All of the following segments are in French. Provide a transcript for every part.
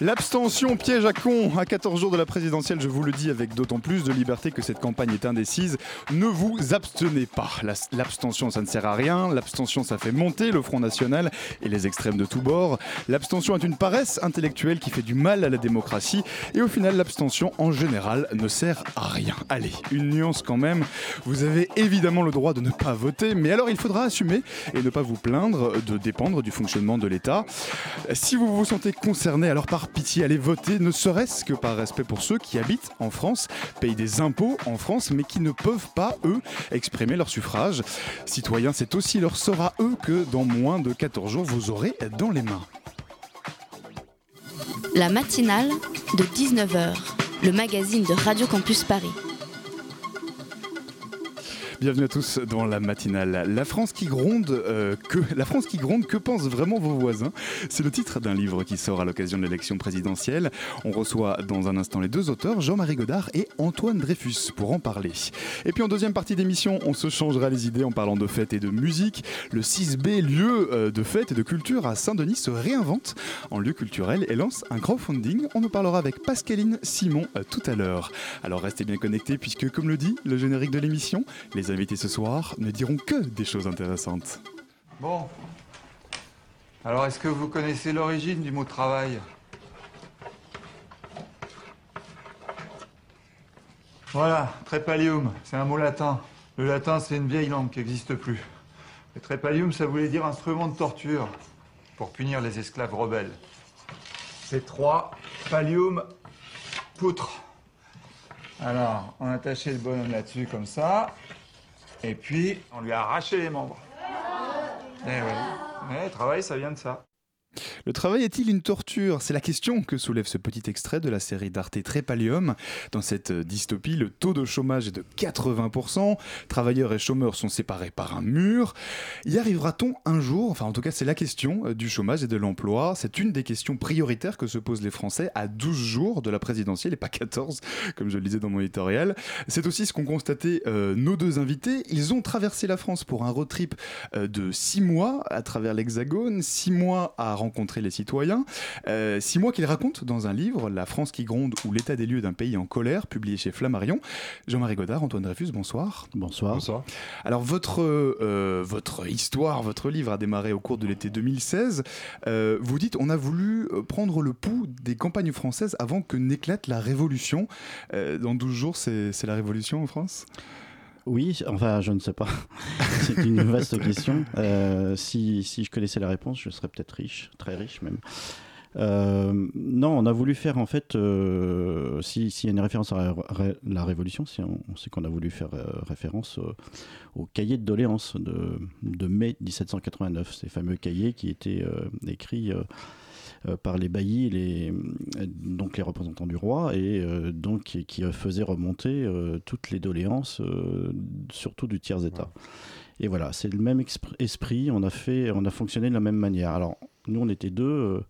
L'abstention piège à con. À 14 jours de la présidentielle, je vous le dis avec d'autant plus de liberté que cette campagne est indécise. Ne vous abstenez pas. La- L'abstention, ça ne sert à rien. L'abstention, ça fait monter le Front National et les extrêmes de tous bords. L'abstention est une paresse intellectuelle qui fait du mal à la démocratie. Et au final, l'abstention, en général, ne sert à rien. Allez, une nuance quand même. Vous avez évidemment le droit de ne pas voter, mais alors il faudra assumer et ne pas vous plaindre de dépendre du fonctionnement de l'État. Si vous vous sentez concerné, alors par pitié, allez voter, ne serait-ce que par respect pour ceux qui habitent en France, payent des impôts en France, mais qui ne peuvent pas, eux, exprimer leur suffrage. Citoyens, c'est aussi leur sort à eux que dans moins de 14 jours, vous aurez dans les mains. La matinale de 19h, le magazine de Radio Campus Paris. Bienvenue à tous dans la matinale. La France qui gronde, euh, que la France qui gronde, que pensent vraiment vos voisins? C'est le titre d'un livre qui sort à l'occasion de l'élection présidentielle. On reçoit dans un instant les deux auteurs, Jean-Marie Godard et Antoine Dreyfus, pour en parler. Et puis en deuxième partie d'émission, on se changera les idées en parlant de fêtes et de musique. Le 6B, lieu euh, de fête et de culture à Saint-Denis, se réinvente en lieu culturel et lance un crowdfunding. On en parlera avec Pascaline Simon euh, tout à l'heure. Alors restez bien connectés puisque, comme le dit le générique de l'émission, les invités ce soir ne diront que des choses intéressantes. Bon. Alors, est-ce que vous connaissez l'origine du mot travail? Voilà, trépalium, c'est un mot latin. Le latin, c'est une vieille langue qui n'existe plus. Le trépalium, ça voulait dire instrument de torture pour punir les esclaves rebelles. C'est trois, pallium, poutre. Alors, on attachait le bonhomme là-dessus comme ça, et puis on lui a arraché les membres. Eh ouais. Ouais, le travail, ça vient de ça. Le travail est-il une torture? C'est la question que soulève ce petit extrait de la série d'Arte Trépalium. Dans cette euh, dystopie, le taux de chômage est de 80%, travailleurs et chômeurs sont séparés par un mur. Y arrivera-t-on un jour? Enfin, en tout cas, c'est la question euh, du chômage et de l'emploi. C'est une des questions prioritaires que se posent les Français à 12 jours de la présidentielle et pas 14, comme je le disais dans mon éditorial. C'est aussi ce qu'ont constaté euh, nos deux invités. Ils ont traversé la France pour un road trip de 6 mois à travers l'Hexagone, 6 mois à rencontrer les citoyens, 6 mois qu'ils racontent dans un livre, La France qui gronde ou l'état des lieux d'un pays en colère, publié chez Flammarion. Jean-Marie Godard, Antoine Dreyfus, bonsoir. Bonsoir. Alors votre, euh, votre histoire, votre livre a démarré au cours de l'été 2016. Euh, vous dites on a voulu euh, prendre le pouls des campagnes françaises avant que n'éclate la Révolution. Euh, dans 12 jours, c'est la Révolution en France? Oui, enfin, je ne sais pas. C'est une vaste question. Euh, si, si je connaissais la réponse, je serais peut-être riche, très riche même. Euh, non, on a voulu faire en fait, euh, si- s'il y a une référence à la, ré- la Révolution, on, sait qu'on a voulu faire référence au cahier de doléances de, de mai 1789, ces fameux cahiers qui étaient écrits par les baillis, les, euh, donc les représentants du roi, et euh, donc qui, qui faisaient remonter euh, toutes les doléances, euh, surtout du tiers état. Et voilà, c'est le même esprit. On a fait, on a fonctionné de la même manière. Alors nous, on était deux.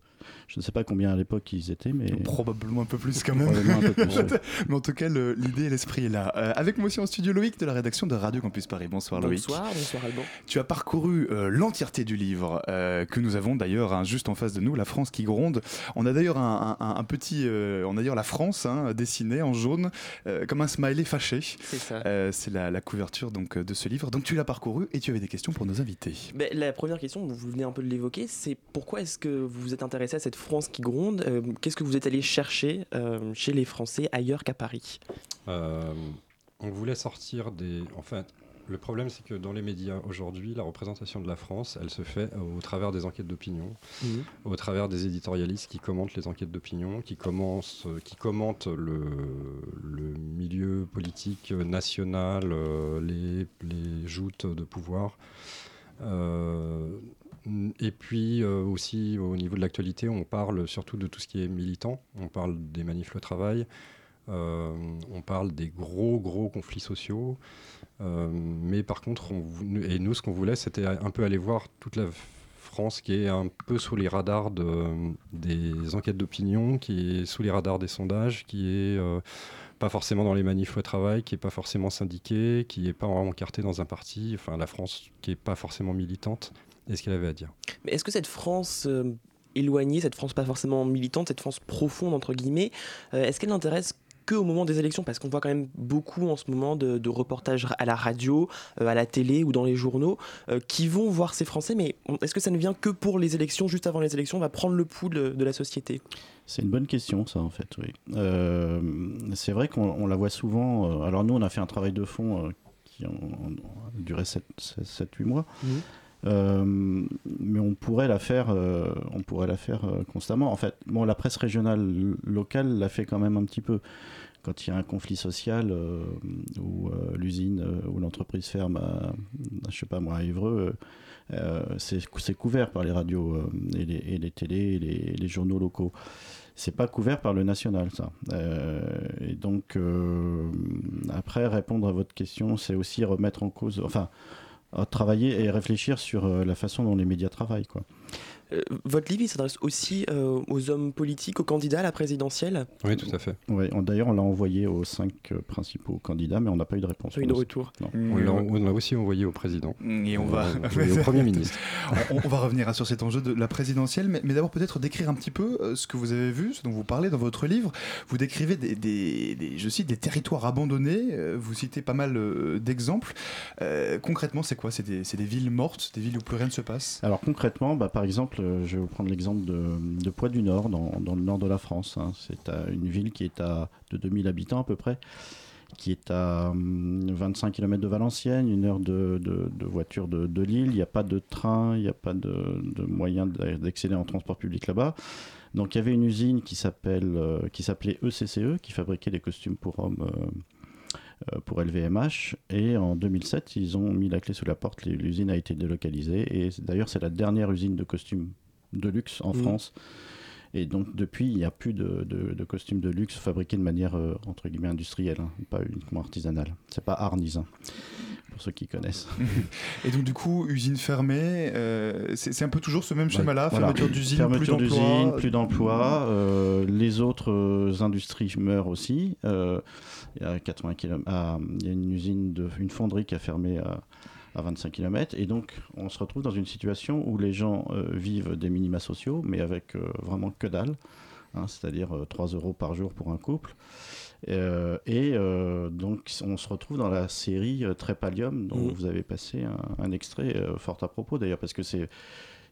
Je ne sais pas combien à l'époque ils étaient, mais Probablement un peu plus quand même. probablement un peu plus. ouais. Mais en tout cas, le- l'idée et l'esprit est là. Euh, avec moi aussi en studio Loïc de la rédaction de Radio Campus Paris. Bonsoir Loïc. Bonsoir, bonsoir Alban. Tu as parcouru euh, l'entièreté du livre euh, que nous avons d'ailleurs hein, juste en face de nous, La France qui gronde. On a d'ailleurs un, un- un petit, euh, on a d'ailleurs la France hein, dessinée en jaune euh, comme un smiley fâché. C'est ça. Euh, c'est la, la couverture donc de ce livre. Donc tu l'as parcouru et tu avais des questions pour nos invités. Ben, la première question, vous venez un peu de l'évoquer, c'est pourquoi est-ce que vous vous êtes intéressé à cette France qui gronde Euh, Qu'est-ce que vous êtes allé chercher euh, chez les Français ailleurs qu'à Paris? Euh, on voulait sortir des. En fait, le problème, c'est que dans les médias aujourd'hui, la représentation de la France, elle se fait au travers des enquêtes d'opinion, Mhm. au travers des éditorialistes qui commentent les enquêtes d'opinion, qui, commentent le, le milieu politique national, les, les joutes de pouvoir. Et puis aussi au niveau de l'actualité, on parle surtout de tout ce qui est militant. On parle des manifs le travail, on parle des gros gros conflits sociaux. mais par contre, on, et nous, ce qu'on voulait, c'était un peu aller voir toute la France qui est un peu sous les radars de, des enquêtes d'opinion, qui est sous les radars des sondages, qui est euh, pas forcément dans les manifs au travail, qui est pas forcément syndiqué, qui est pas encarté dans un parti, enfin la France qui est pas forcément militante. Est ce qu'elle avait à dire. Mais est-ce que cette France euh, éloignée, cette France pas forcément militante, cette France profonde entre guillemets, euh, est-ce qu'elle intéresse au moment des élections, parce qu'on voit quand même beaucoup en ce moment de, reportages à la radio, euh, à la télé ou dans les journaux, euh, qui vont voir ces Français, mais est-ce que ça ne vient que pour les élections, juste avant les élections, on va prendre le pouls de, la société c'est une bonne question, ça, en fait. Oui. Euh, c'est vrai qu'on la voit souvent. alors, nous, on a fait un travail de fond qui a duré 7-8 mois. Mmh. Mais on pourrait la faire, on pourrait la faire constamment. En fait, bon, la presse régionale locale l'a fait quand même un petit peu quand il y a un conflit social euh, où euh, l'usine euh, ou l'entreprise ferme à, je sais pas moi, à Évreux, c'est couvert par les radios et les, et, télés et les, les journaux locaux. C'est pas couvert par le national, ça. et donc, après, répondre à votre question, c'est aussi remettre en cause, enfin, travailler et réfléchir sur la façon dont les médias travaillent, quoi. Euh, votre livre s'adresse aussi euh, aux hommes politiques, aux candidats à la présidentielle Oui, tout à fait. D'ailleurs, on l'a envoyé aux cinq euh, principaux candidats, mais on n'a pas eu de réponse. Pas eu de retour. On l'a aussi envoyé au président. Et on va... au Premier ministre. on, va revenir sur cet enjeu de la présidentielle, mais, d'abord peut-être décrire un petit peu ce que vous avez vu, ce dont vous parlez dans votre livre. Vous décrivez des, je cite, des territoires abandonnés. Vous citez pas mal d'exemples. concrètement, c'est quoi? C'est des, des, villes mortes, des villes où plus rien ne se passe? Alors concrètement, bah, par exemple, euh, je vais vous prendre l'exemple de, de du Nord, dans, le nord de la France. Hein. C'est une ville qui est à de 2000 habitants à peu près, qui est à 25 hum, km de Valenciennes, une heure de, voiture de, Lille. Il n'y a pas de train, il n'y a pas de, moyen d'accéder en transport public là-bas. Donc il y avait une usine qui euh, s'appelait ECCE, e, qui fabriquait des costumes pour hommes. Euh, pour LVMH. Et en 2007, ils ont mis la clé sous la porte. L'usine a été délocalisée. Et d'ailleurs, c'est la dernière usine de costumes de luxe en mmh. France. Et donc depuis, il n'y a plus de, de, costumes de luxe fabriqués de manière euh, entre guillemets industrielle, hein, pas uniquement artisanale. C'est pas Arnis, hein, pour ceux qui connaissent. Et donc du coup, usine fermée, euh, c'est un peu toujours ce même schéma-là, fermeture d'usine, plus d'emplois. plus d'emplois. Euh, les autres industries meurent aussi. il y a 80 km, ah, il y a une usine, de, une fonderie qui a fermé à à 25 km. Et donc, on se retrouve dans une situation où les gens euh, vivent des minima sociaux, mais avec euh, vraiment que dalle, hein, c'est-à-dire 3 euh, euros par jour pour un couple. Et donc, on se retrouve dans la série Trépalium, dont mmh. vous avez passé un, un extrait fort à propos d'ailleurs, parce que c'est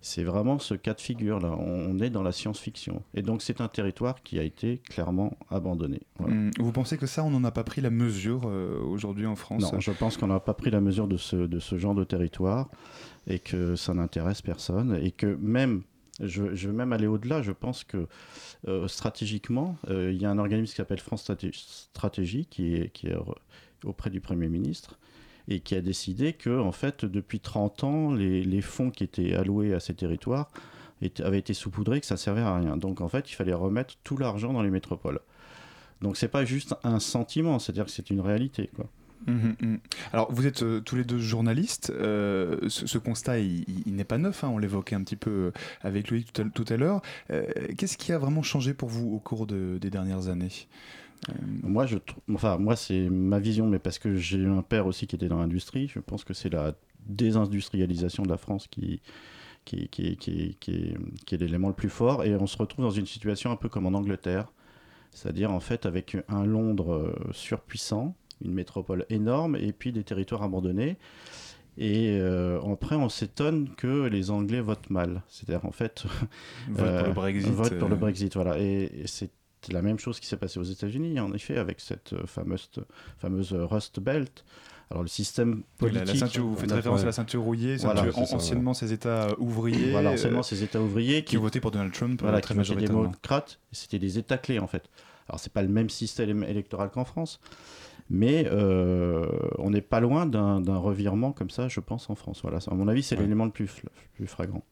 c'est vraiment ce cas de figure là. On est dans la science-fiction. Et donc c'est un territoire qui a été clairement abandonné. Hum, vous pensez que ça, on n'en a pas pris la mesure euh, aujourd'hui en France? Non, je pense qu'on n'a pas pris la mesure de ce, de ce genre de territoire et que ça n'intéresse personne et que même je, vais même aller au-delà. Je pense que euh, stratégiquement, euh, il y a un organisme qui s'appelle France Stratégie, qui est, auprès du Premier ministre, et qui a décidé que, en fait, depuis 30 ans, les, fonds qui étaient alloués à ces territoires avaient été saupoudrés, que ça servait à rien. Donc, en fait, il fallait remettre tout l'argent dans les métropoles. Donc, c'est pas juste un sentiment, c'est-à-dire que c'est une réalité, quoi. Mmh, mmh. Alors, vous êtes euh, tous les deux journalistes. Euh, ce, constat, il, n'est pas neuf. Hein, on l'évoquait un petit peu euh, avec Loïc tout à, l'heure. Qu'est-ce qui a vraiment changé pour vous au cours des dernières années? Moi, je, enfin, moi, c'est ma vision, mais parce que j'ai un père aussi qui était dans l'industrie. Je pense que c'est la désindustrialisation de la France qui, est, l'élément le plus fort. Et on se retrouve dans une situation un peu comme en Angleterre, c'est-à-dire en fait avec un Londres surpuissant, une métropole énorme, et puis des territoires abandonnés. Et euh, après, on s'étonne que les Anglais votent mal. C'est-à-dire, en fait, votent pour le Brexit. Votent pour le Brexit, voilà. Et, et c'est la même chose qui s'est passé aux États-Unis, en effet, avec cette euh, fameuse, fameuse Rust Belt. Alors le système politique... la, ceinture, vous faites référence à la ceinture rouillée, anciennement ces États ouvriers. Voilà, anciennement ces États ouvriers qui, ont voté pour Donald Trump voilà, très qui majoritairement. démocrates, c'était des États clés en fait. Alors c'est pas le même système électoral qu'en France, Mais euh, on n'est pas loin d'un revirement comme ça, je pense, en France. Voilà, à mon avis, c'est Ouais. l'élément le plus, flagrant.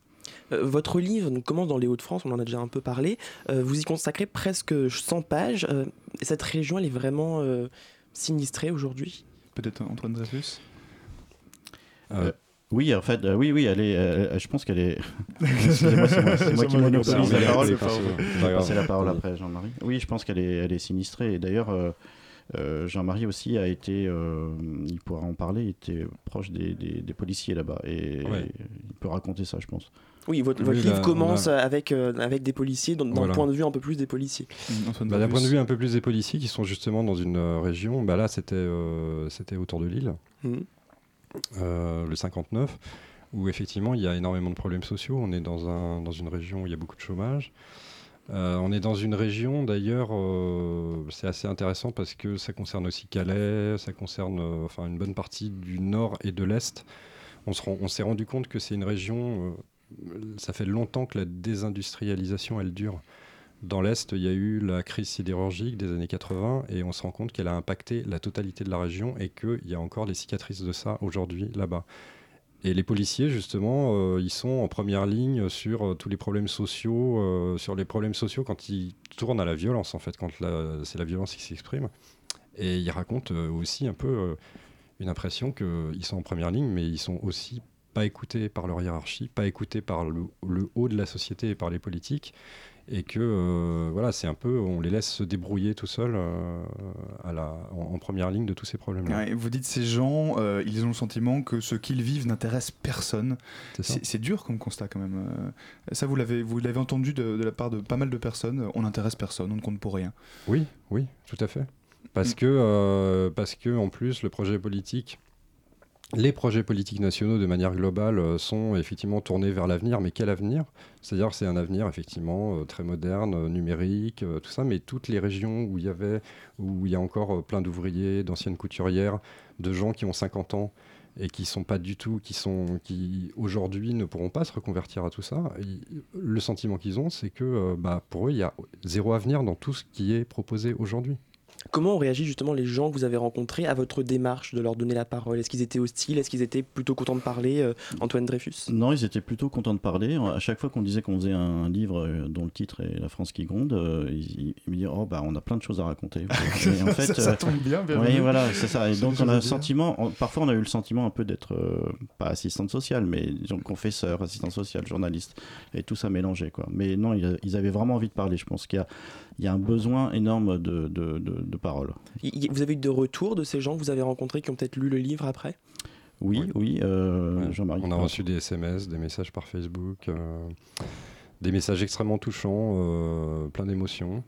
Euh, votre livre donc, commence dans les Hauts-de-France, on en a déjà un peu parlé. Euh, vous y consacrez presque 100 pages. Euh, cette région, elle est vraiment euh, sinistrée aujourd'hui? Peut-être Antoine Dreyfus? Euh, Oui, en fait, euh, oui, oui, elle est, euh, je pense qu'elle est. Excusez-moi, c'est moi, c'est moi qui monopolise la parole. c'est pas Je grave. vais Pas grave. passer la parole après Jean-Marie. Oui, je pense qu'elle est, elle est sinistrée. Et d'ailleurs, euh, Jean-Marie aussi a été, euh, il pourra en parler, il était proche des, des- des policiers là-bas. Et Ouais. il peut raconter ça, je pense. Oui, votre, Oui, votre là, livre commence a- avec, euh, avec des policiers, d'un d'un Voilà. point de vue un peu plus des policiers. Antoine Bah, D'un point de vue un peu plus des policiers qui sont justement dans une euh, région, bah là c'était euh, c'était autour de Lille, Mhm. euh, le 59, où effectivement il y a énormément de problèmes sociaux. On est dans, un, dans une région où il y a beaucoup de chômage. Euh, on est dans une région d'ailleurs, euh, c'est assez intéressant parce que ça concerne aussi Calais, ça concerne euh, enfin une bonne partie du nord et de l'est. On s'est rendu compte que c'est une région, ça fait longtemps que la désindustrialisation elle dure. Dans l'Est, il y a eu la crise sidérurgique des années 80 et on se rend compte qu'elle a impacté la totalité de la région et qu'il y a encore des cicatrices de ça aujourd'hui là-bas. Et les policiers, justement, euh, ils sont en première ligne sur euh, tous les problèmes sociaux, euh, sur les problèmes sociaux quand ils tournent à la violence, en fait, quand c'est la violence qui s'exprime. Et ils racontent aussi un peu une impression qu'ils sont en première ligne, mais ils sont aussi pas écoutés par leur hiérarchie, pas écoutés par le, le haut de la société et par les politiques, et que euh, voilà, c'est un peu, on les laisse se débrouiller tout seuls euh, à la, en, en première ligne de tous ces problèmes-là. Ouais, vous dites ces gens, euh, ils ont le sentiment que ce qu'ils vivent n'intéresse personne. C'est dur comme constat quand même. Ça, vous l'avez, vous l'avez entendu de, de la part de pas mal de personnes. On n'intéresse personne, on ne compte pour rien. Oui, oui, tout à fait. Parce Mm. que, parce que en plus, le projet politique, les projets politiques nationaux de manière globale euh, sont effectivement tournés vers l'avenir. Mais quel avenir? C'est-à-dire c'est un avenir effectivement euh, très moderne, euh, numérique, tout ça. Mais toutes les régions où il y avait, où il y a encore plein d'ouvriers, d'anciennes couturières, de gens qui ont 50 ans et qui sont pas du tout, qui sont, qui aujourd'hui ne pourront pas se reconvertir à tout ça. Le sentiment qu'ils ont, c'est que bah, pour eux, il y a zéro avenir dans tout ce qui est proposé aujourd'hui. Comment ont réagi justement les gens que vous avez rencontrés à votre démarche de leur donner la parole? Est-ce qu'ils étaient hostiles? Est-ce qu'ils étaient plutôt contents de parler euh, Antoine Dreyfus? Non, ils étaient plutôt contents de parler. À chaque fois qu'on disait qu'on faisait un livre euh, dont le titre est La France qui gronde, euh, ils, ils me disaient Oh, bah, on a plein de choses à raconter. Et en fait, ça, ça tombe bien, Oui, bienvenue. voilà, c'est ça. Et donc, on a le sentiment, on- parfois, on a eu le sentiment un peu d'être, euh, pas assistante sociale, mais disons confesseur, assistante sociale, journaliste, et tout ça mélangé, quoi. Mais non, ils, ils avaient vraiment envie de parler. Je pense qu'il y a, il y a un besoin énorme de, de, de, de parole. Vous avez eu de retours de ces gens que vous avez rencontrés qui ont peut-être lu le livre après? Oui, Oui. oui, euh. Jean-Marie. On a reçu des SMS, des messages par Facebook, euh, des messages extrêmement touchants, euh, plein d'émotions,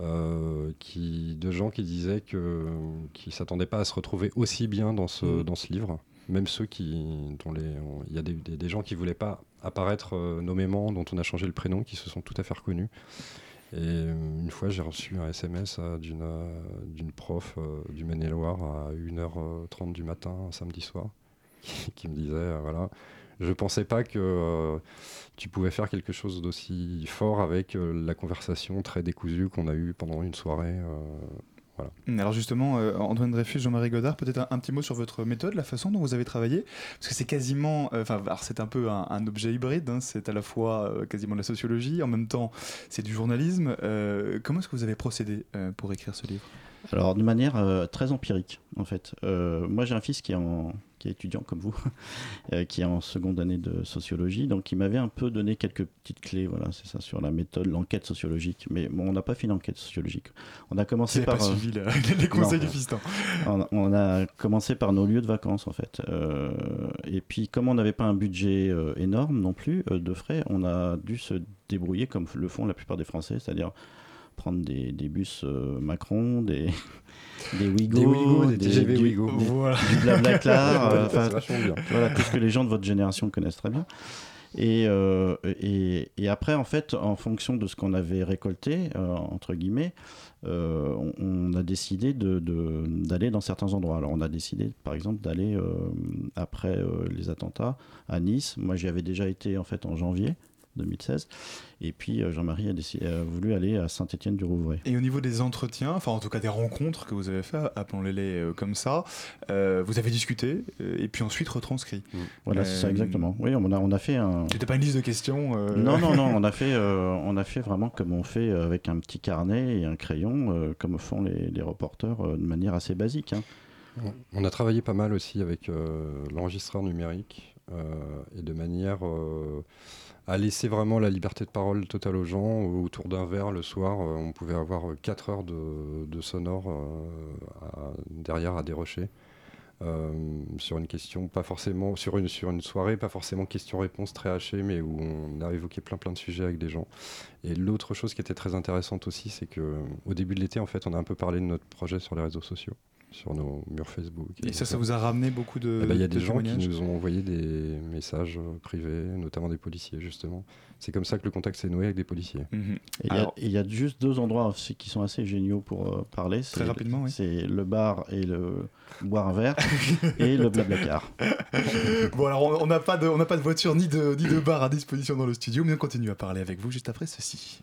euh, qui, de gens qui disaient que qui s'attendaient pas à se retrouver aussi bien dans ce, Mhm. dans ce livre. Même ceux qui, dont les, on- il y a des, des- des gens qui voulaient pas apparaître euh, nommément, dont on a changé le prénom, qui se sont tout à fait reconnus. Et euh, une fois, j'ai reçu un SMS euh, d'une euh, d'une prof du Maine-et-Loire à 1h30 du matin, samedi soir, qui, me disait voilà, je pensais pas que tu pouvais faire quelque chose d'aussi fort avec la conversation très décousue qu'on a eue pendant une soirée. Voilà. Alors justement, euh, Antoine Dreyfus, Jean-Marie Godard, peut-être un, un petit mot sur votre méthode, la façon dont vous avez travaillé, parce que c'est quasiment, euh, enfin, alors c'est un peu un, un objet hybride, hein, c'est à la fois euh, quasiment de la sociologie, en même temps c'est du journalisme. Euh, comment est-ce que vous avez procédé euh, pour écrire ce livre? Alors, de manière euh, très empirique, en fait. Euh, moi, j'ai un fils qui est, en, qui est étudiant, comme vous, euh, qui est en seconde année de sociologie, donc il m'avait un peu donné quelques petites clés, voilà, c'est ça, sur la méthode, l'enquête sociologique. Mais bon, on n'a pas fait l'enquête sociologique. On a commencé par... pas euh, suivi la- les conseils non. du fiston. on, on a commencé par nos lieux de vacances en fait. Euh, et puis comme on n'avait pas un budget euh, énorme non plus euh, de frais, on a dû se débrouiller comme le font la plupart des Français, c'est-à-dire prendre des, des bus euh, Macron, des, des Wigo, Des Ouigo, des TGV du, Ouigo. des- Voilà. du Blablacar, tout ce que les gens de votre génération connaissent très bien. Et, euh, et, et après, en fait, en fonction de ce qu'on avait récolté, euh, entre guillemets, euh, on, on a décidé de- de- d'aller dans certains endroits. Alors, on a décidé, par exemple, d'aller euh, après euh, les attentats à Nice. Moi, j'y avais déjà été en fait en janvier. 2016. Et puis euh, Jean-Marie a, décidé- a voulu aller à Saint-Étienne-du-Rouvray. Et au niveau des entretiens, enfin en tout cas des rencontres que vous avez fait, appelons-les euh, comme ça, euh, vous avez discuté et puis ensuite retranscrit. Voilà, c'est ça exactement. Oui, on a, on a fait un. C'était pas une liste de questions euh, Non, non, non, on a fait, euh, on a fait vraiment comme on fait avec un petit carnet et un crayon, euh, comme font les, les reporters euh, de manière assez basique. hein. On- On a travaillé pas mal aussi avec euh, l'enregistreur numérique euh, et de manière euh, à laisser vraiment la liberté de parole totale aux gens. Autour d'un verre le soir, euh, on pouvait avoir 4 heures de, sonore euh, derrière à dérocher. euh, sur une question, pas forcément sur une, sur une soirée, pas forcément question-réponse très hachée, mais où on a évoqué plein plein de sujets avec des gens. Et l'autre chose qui était très intéressante aussi, c'est que au début de l'été, en fait, on a un peu parlé de notre projet sur les réseaux sociaux, sur nos murs Facebook. Et ça, ça vous a ramené beaucoup de. Eh ben, Il y a de des gens qui nous ont envoyé des messages euh, privés, notamment des policiers, justement. C'est comme ça que le contact s'est noué avec des policiers. Mhm. Et il y a- Alors- et il y, a juste deux endroits aussi qui sont assez géniaux pour euh, parler. Très rapidement, oui. C'est le bar et le boire un verre et le blablacar. bon alors on- on n'a pas de, on n'a pas de voiture ni de, ni de bar à disposition dans le studio, mais on continue à parler avec vous juste après ceci.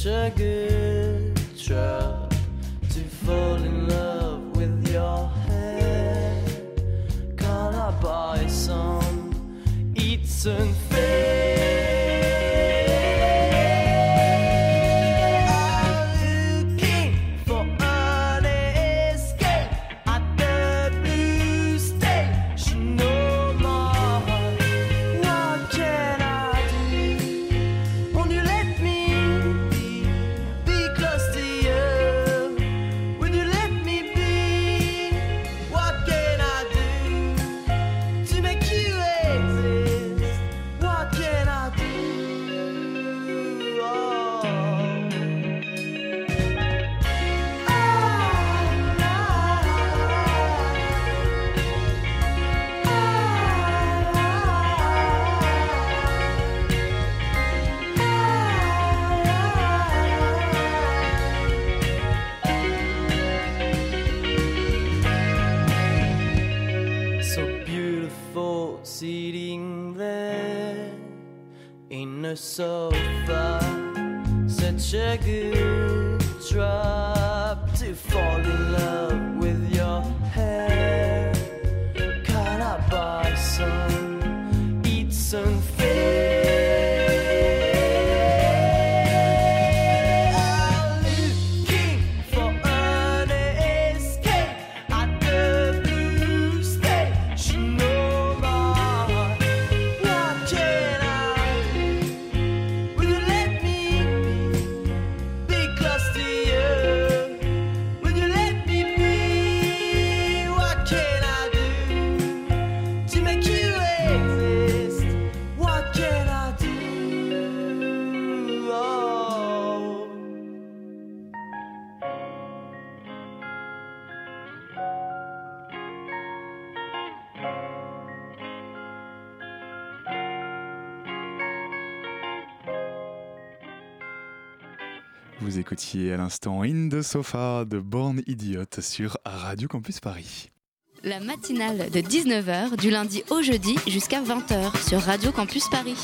Such a good try to fall in love with your hair. Can I buy some? It's unfair. Vous écoutiez à l'instant In the Sofa de Born Idiot sur Radio Campus Paris. La matinale de 19h, du lundi au jeudi jusqu'à 20h sur Radio Campus Paris.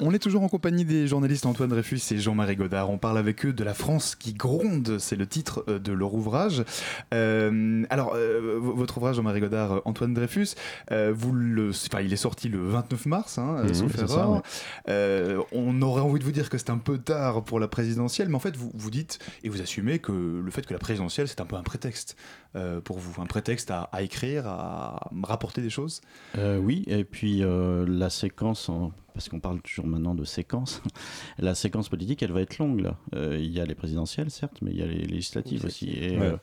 On est toujours en compagnie des journalistes Antoine Dreyfus et Jean-Marie Godard. On parle avec eux de la France qui gronde, c'est le titre euh, de leur ouvrage. Euh, alors, euh, votre ouvrage, Jean-Marie Godard, Antoine Dreyfus, euh, vous le, enfin, il est sorti le 29 mars, hein, Mhm, sauf ça, erreur. ouais. On aurait envie de vous dire que c'est un peu tard pour la présidentielle, mais en fait, vous, vous dites et vous assumez que le fait que la présidentielle, c'est un peu un prétexte euh, pour vous, un prétexte à, à écrire, à rapporter des choses. Euh, oui, et puis euh, la séquence en parce qu'on parle toujours maintenant de séquence, la séquence politique, elle va être longue. Là. Euh, il y a les présidentielles, certes, mais il y a les législatives aussi, et Ouais. euh,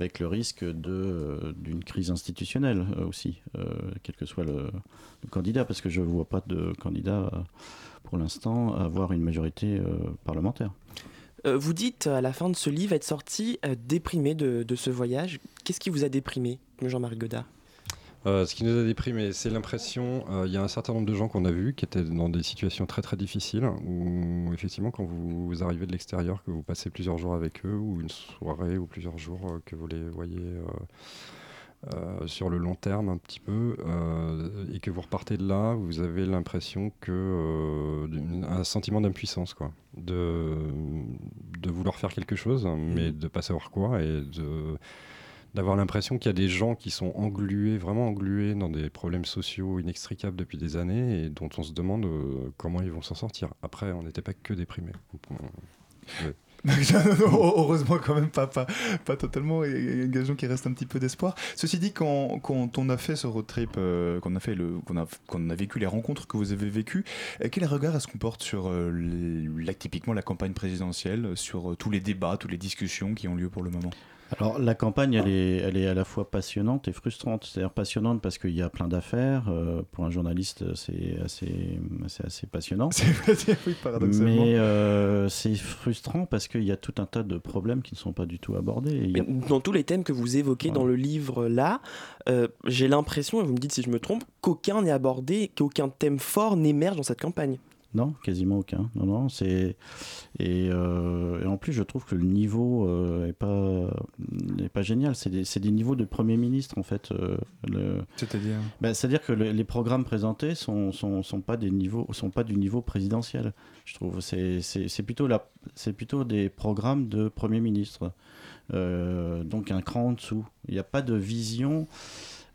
avec le risque euh, d'une crise institutionnelle euh, aussi, euh, quel que soit le, le candidat, parce que je ne vois pas de candidat pour l'instant avoir une majorité euh, parlementaire. Euh, vous dites à la fin de ce livre être sorti euh, déprimé de, ce voyage. Qu'est-ce qui vous a déprimé, Jean-Marie Godard? Euh, ce qui nous a déprimé, c'est l'impression, il y a un certain nombre de gens qu'on a vus qui étaient dans des situations très très difficiles, où effectivement quand vous arrivez de l'extérieur, que vous passez plusieurs jours avec eux, ou une soirée, ou plusieurs jours, que vous les voyez euh, sur le long terme un petit peu, euh, et que vous repartez de là, vous avez l'impression que euh, un sentiment d'impuissance, quoi, de, de vouloir faire quelque chose, mais de pas savoir quoi, et de d'avoir l'impression qu'il y a des gens qui sont englués, vraiment englués dans des problèmes sociaux inextricables depuis des années et dont on se demande comment ils vont s'en sortir. Après, on n'était pas que déprimés. Ouais. Heureusement quand même pas, pas, pas totalement, et et une gageons qui reste un petit peu d'espoir. Ceci dit, quand, quand on a fait ce road trip, euh, qu'on a, fait a, qu'on a vécu les rencontres que vous avez vécues, euh, quel regard est-ce qu'on porte sur euh, typiquement la campagne présidentielle, sur euh, tous les débats, toutes les discussions qui ont lieu pour le moment? Alors la campagne, elle est, elle est à la fois passionnante et frustrante. C'est-à-dire passionnante parce qu'il y a plein d'affaires. euh, pour un journaliste, c'est assez, c'est assez passionnant. oui, paradoxalement. Mais euh, c'est frustrant parce qu'il y a tout un tas de problèmes qui ne sont pas du tout abordés. A- Dans tous les thèmes que vous évoquez dans le livre là, euh, j'ai l'impression, et vous me dites si je me trompe, qu'aucun n'est abordé, qu'aucun thème fort n'émerge dans cette campagne. Non, quasiment aucun. Non, non, c'est et, euh, et en plus je trouve que le niveau euh, est pas est pas génial. C'est des, c'est des niveaux de premier ministre en fait. euh, le- C'est-à-dire Ben, c'est-à-dire que le- les programmes présentés sont, sont, sont pas des niveaux sont pas du niveau présidentiel. Je trouve c'est c'est c'est plutôt la c'est plutôt des programmes de premier ministre. Euh, donc un cran en dessous. Il n'y a pas de vision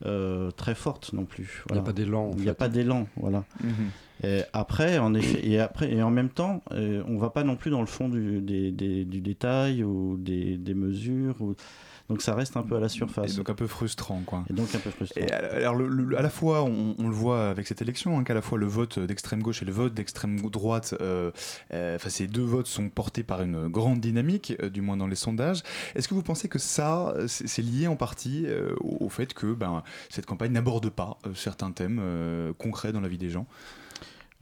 euh, très forte non plus. Il y a pas d'élan, en Il n'y a pas d'élan, voilà. Mhm. Et après, en effet, et après, et en même temps, euh, on va pas non plus dans le fond du, des- des- du détail ou des, des mesures. ou- Donc ça reste un peu à la surface. Et donc un peu frustrant, quoi. Et donc un peu frustrant. Et alors, le- le- à la fois, on, on le voit avec cette élection, hein, qu'à la fois le vote d'extrême gauche et le vote d'extrême droite, euh, euh, enfin, ces deux votes sont portés par une grande dynamique, euh, du moins dans les sondages. Est-ce que vous pensez que ça, c'est lié en partie au, au fait que ben, cette campagne n'aborde pas certains thèmes concrets dans la vie des gens?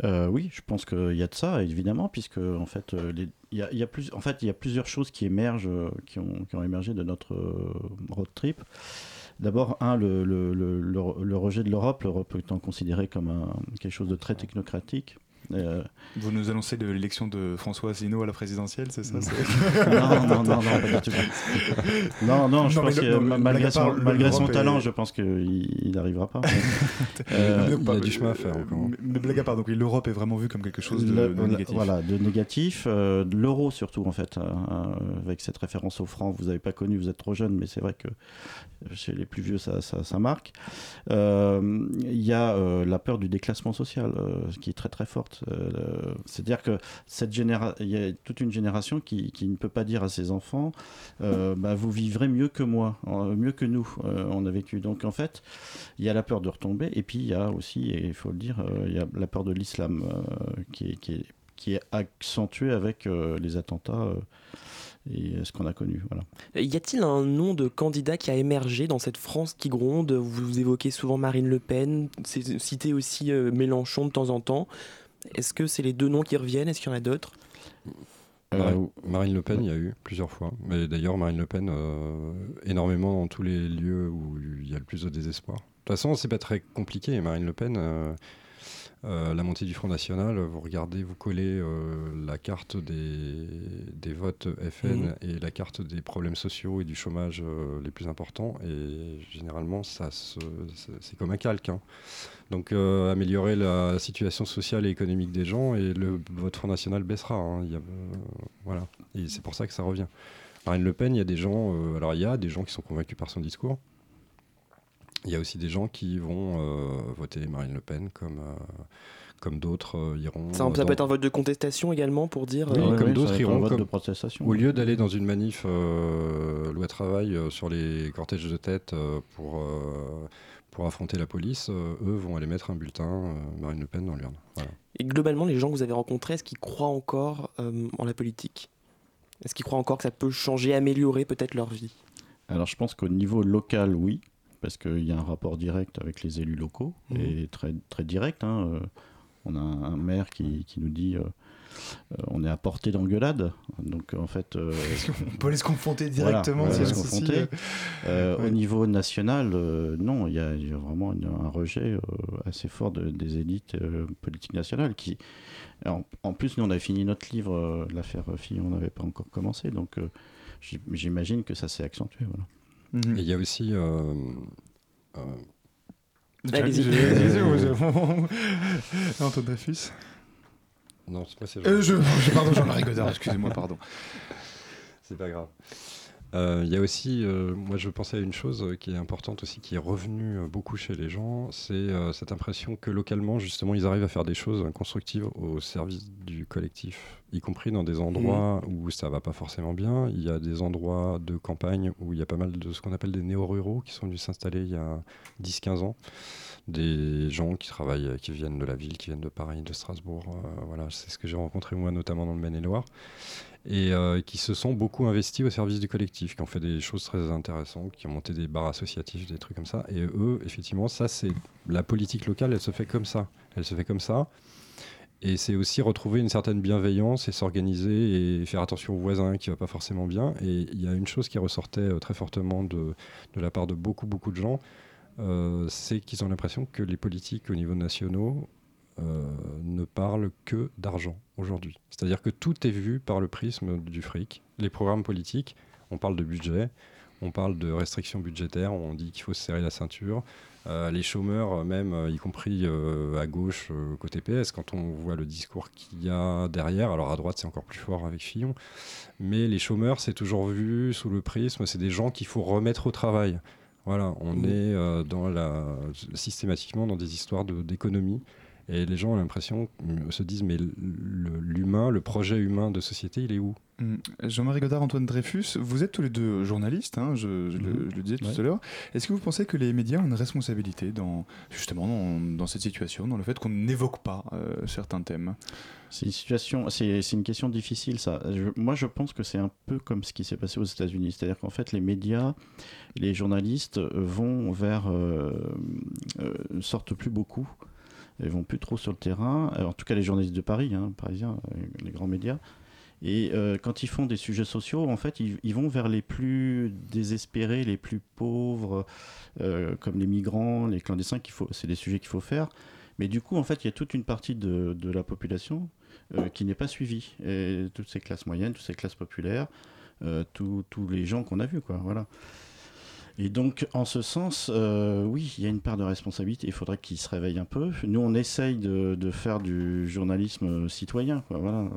Euh, oui, je pense qu'il y a de ça, évidemment, puisque en fait, euh, il y a, y a plus, en fait, y a plusieurs choses qui émergent, euh, qui ont, qui ont émergé de notre euh, road trip. D'abord, un, le, le- le- le- le rejet de l'Europe, l'Europe étant considérée comme un- quelque chose de très technocratique. Euh, Vous nous annoncez de l'élection de François Asselineau à la présidentielle, c'est ça non, non, non, non, pas du tout. Non, non, je Non, pense le- que non, malgré son, part, le- malgré son l'Europe talent, est- je pense qu'il n'arrivera pas. Euh, pas- il y a du chemin à faire euh, encore. Mais, mais blague à part, donc l'Europe est vraiment vue comme quelque chose de, Le- de négatif. Voilà, de négatif. euh, de l'euro surtout, en fait. avec cette référence au franc, vous n'avez pas connu, vous êtes trop jeune, mais c'est vrai que chez les plus vieux, ça, ça, ça marque. Euh, Il y a euh, la peur du déclassement social, euh, qui est très très forte. Euh, C'est-à-dire que cette il y a toute une génération qui, qui ne peut pas dire à ses enfants euh, bah, vous vivrez mieux que moi, mieux que nous, euh, on a vécu. Donc en fait, il y a la peur de retomber, et puis il y a aussi, et il faut le dire, euh, il y a la peur de l'islam qui, est, qui, qui est accentuée avec les attentats et ce qu'on a connu. Voilà. Y a-t-il un nom de candidat qui a émergé dans cette France qui gronde? Vous évoquez souvent Marine Le Pen, cité aussi Mélenchon de temps en temps. Est-ce que c'est les deux noms qui reviennent? Est-ce qu'il y en a d'autres? Marine, Euh, Marine Le Pen, il y a eu plusieurs fois. Mais d'ailleurs, Marine Le Pen, euh, énormément dans tous les lieux où il y a le plus de désespoir. De toute façon, c'est pas très compliqué. Marine Le Pen, euh, euh, la montée du Front National, vous regardez, vous collez euh, la carte des, des votes FN Mhm. et la carte des problèmes sociaux et du chômage euh, les plus importants. Et généralement, ça c'est comme un calque. hein. Donc euh, améliorer la situation sociale et économique des gens et le votre Front National baissera. hein. Il y a, euh, voilà. Et c'est pour ça que ça revient. Marine Le Pen, il y a des gens. euh, alors il y a des gens qui sont convaincus par son discours. Il y a aussi des gens qui vont euh, voter Marine Le Pen comme euh, comme d'autres euh, iront. Ça, ça dans- peut être un vote de contestation également pour dire. oui, euh, comme oui, d'autres être un iront. vote comme- de protestation. Au lieu d'aller dans une manif euh, loi travail euh, sur les cortèges de tête euh, pour, euh, pour affronter la police, euh, eux vont aller mettre un bulletin euh, Marine Le Pen dans l'urne. Voilà. Et globalement, les gens que vous avez rencontrés, est-ce qu'ils croient encore euh, en la politique? Est-ce qu'ils croient encore que ça peut changer, améliorer peut-être leur vie? Alors je pense qu'au niveau local, oui, parce qu'il y a un rapport direct avec les élus locaux, Mhm. et très, très direct. hein, euh, On a un maire qui, qui nous dit euh, euh, on est à portée d'engueulade. Donc en fait. euh, On peut aller se confronter directement. se confronter. euh. Ouais. Au niveau national, non, il y, a il y a vraiment une- un rejet assez fort de- des élites politiques nationales. Qui, en, en plus, nous, on a fini notre livre, l'affaire Fillon, on n'avait pas encore commencé, donc j'im- j'imagine que ça s'est accentué. Voilà. Mhm. Et il y a aussi. euh, euh, Allez-y. Antoine Dreyfus. non, c'est moi, c'est Euh, je, je- pardon, Jean-Marie Godard, excusez-moi, pardon. C'est pas grave. Euh, Il y a aussi, euh, moi je pensais à une chose qui est importante aussi, qui est revenue euh, beaucoup chez les gens, c'est euh, cette impression que localement, justement, ils arrivent à faire des choses euh, constructives au service du collectif, y compris dans des endroits où ça va pas forcément bien. Il y a des endroits de campagne où il y a pas mal de ce qu'on appelle des néo-ruraux qui sont venus s'installer il y a 10-15 ans. Des gens qui travaillent, euh, qui viennent de la ville, qui viennent de Paris, de Strasbourg. euh, voilà, c'est ce que j'ai rencontré moi, notamment dans le Maine-et-Loire et euh, qui se sont beaucoup investis au service du collectif, qui ont fait des choses très intéressantes, qui ont monté des bars associatifs, des trucs comme ça. Et eux, effectivement, ça, c'est la politique locale, elle se fait comme ça. Elle se fait comme ça. Et c'est aussi retrouver une certaine bienveillance et s'organiser et faire attention aux voisins qui va pas forcément bien. Et il y a une chose qui ressortait euh, très fortement de, de la part de beaucoup, beaucoup de gens, euh, c'est qu'ils ont l'impression que les politiques au niveau nationaux euh, ne parlent que d'argent aujourd'hui. C'est-à-dire que tout est vu par le prisme du fric. Les programmes politiques, on parle de budget, on parle de restrictions budgétaires, on dit qu'il faut se serrer la ceinture. Euh, les chômeurs, euh, même, euh, y compris à gauche, côté PS, quand on voit le discours qu'il y a derrière, alors à droite c'est encore plus fort avec Fillon, mais les chômeurs, c'est toujours vu sous le prisme, c'est des gens qu'il faut remettre au travail. Voilà, on Mmh. est euh, dans la, systématiquement dans des histoires de- d'économie. Et les gens ont l'impression, se disent, mais l'humain, le projet humain de société, il est où? Jean-Marie Godard, Antoine Dreyfus, vous êtes tous les deux journalistes, hein, je, je le, je le disais tout Ouais. à l'heure. Est-ce que vous pensez que les médias ont une responsabilité dans, justement dans, dans cette situation, dans le fait qu'on n'évoque pas euh, certains thèmes? C'est une situation, c'est une question difficile ça. Je- moi je pense que c'est un peu comme ce qui s'est passé aux États-Unis, c'est-à-dire qu'en fait les médias, les journalistes vont vers, euh, euh, ne sortent plus beaucoup, ils vont plus trop sur le terrain. Alors, en tout cas les journalistes de Paris, hein, parisiens, les grands médias. Et euh, quand ils font des sujets sociaux, en fait, ils, vont vers les plus désespérés, les plus pauvres, euh, comme les migrants, les clandestins. C'est des sujets qu'il faut faire. Mais du coup, en fait, il y a toute une partie de, la population euh, qui n'est pas suivie. Toutes ces classes moyennes, toutes ces classes populaires, tous les gens qu'on a vus, quoi. Voilà. Et donc, en ce sens, oui, il y a une part de responsabilité. Il faudrait qu'ils se réveillent un peu. Nous, on essaye de, faire du journalisme citoyen. Voilà.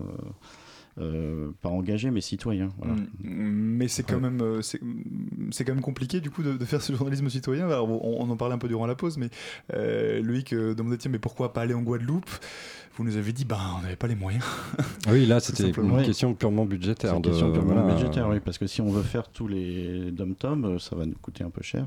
Euh, euh, pas engagé, mais citoyen. Voilà. Mm. Mais c'est quand, Ouais. même, euh, c'est c'est quand même compliqué du coup de, de faire ce journalisme citoyen. Alors, on, on en parlait un peu durant la pause, mais euh, Loïc euh, demandait tiens, mais pourquoi pas aller en Guadeloupe? Vous nous avez dit bah on n'avait pas les moyens. Ah oui, là, c'était simplement. une Oui. question purement budgétaire. une de- question purement voilà, budgétaire, oui, parce que si on veut faire tous les dom-toms, euh, ça va nous coûter un peu cher.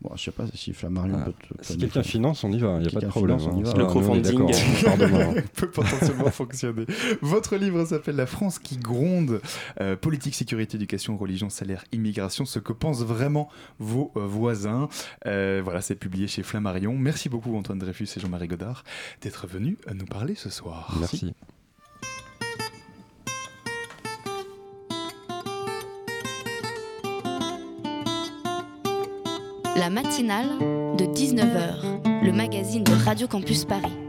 Bon, je sais pas si Flammarion Ah, peut, te- Si quelqu'un faire- finance, on y va, il n'y a pas de problème. finance, on y hein. va. Ça, Le crowdfunding. part demain. peut potentiellement fonctionner. Votre livre s'appelle La France qui gronde euh, politique, sécurité, éducation, religion, salaire, immigration. Ce que pensent vraiment vos euh, voisins. Euh, voilà, c'est publié chez Flammarion. Merci beaucoup Antoine Dreyfus et Jean-Marie Godard d'être venus nous parler ce soir. Merci. La matinale de 19h, le magazine de Radio Campus Paris.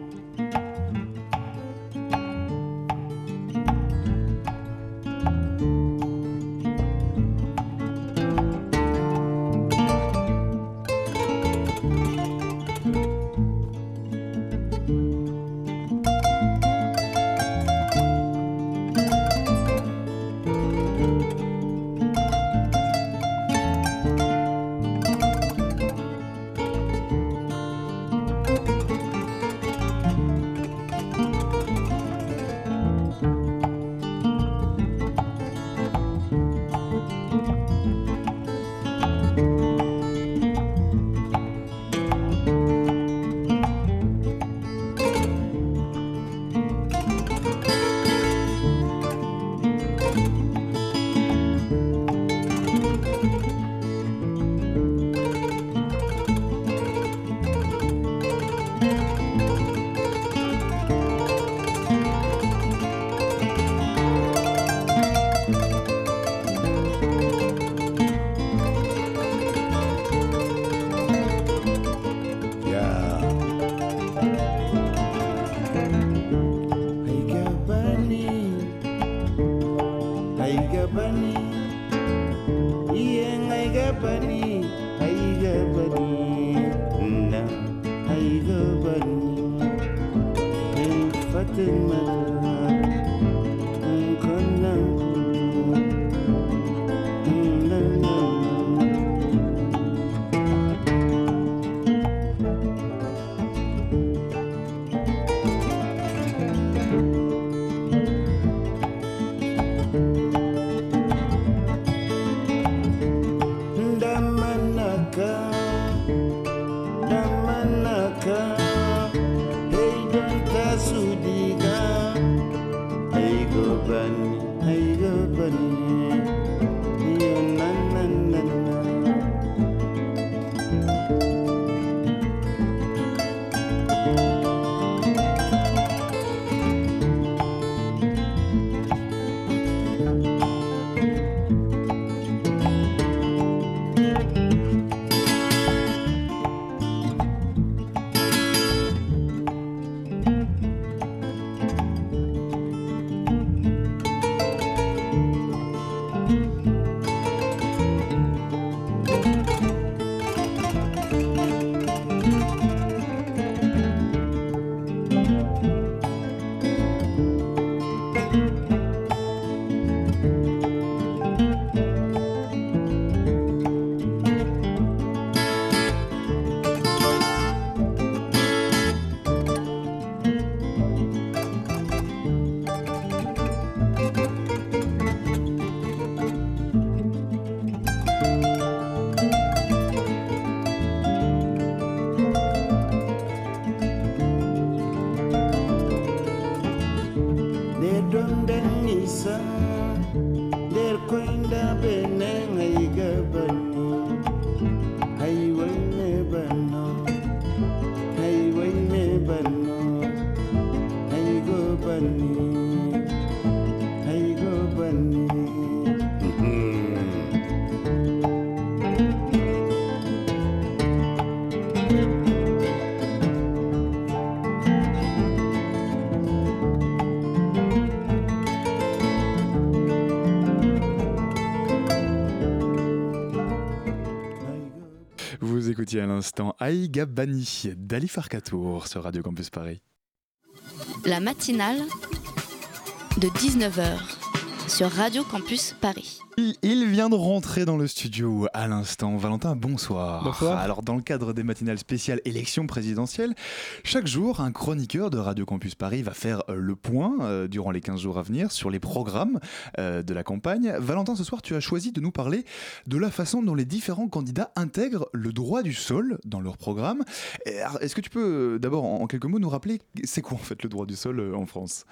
Écoutiez à l'instant Aïga Bani d'Ali Farkatour sur Radio Campus Paris. La matinale de 19h sur Radio Campus Paris. Il, vient de rentrer dans le studio à l'instant. Valentin, bonsoir. Bonsoir. Alors, dans le cadre des matinales spéciales élections présidentielles, chaque jour, un chroniqueur de Radio Campus Paris va faire euh, le point euh, durant les 15 jours à venir sur les programmes euh, de la campagne. Valentin, ce soir, tu as choisi de nous parler de la façon dont les différents candidats intègrent le droit du sol dans leur programme. Est-ce que tu peux d'abord, en en quelques mots, nous rappeler c'est quoi en fait le droit du sol euh, en France?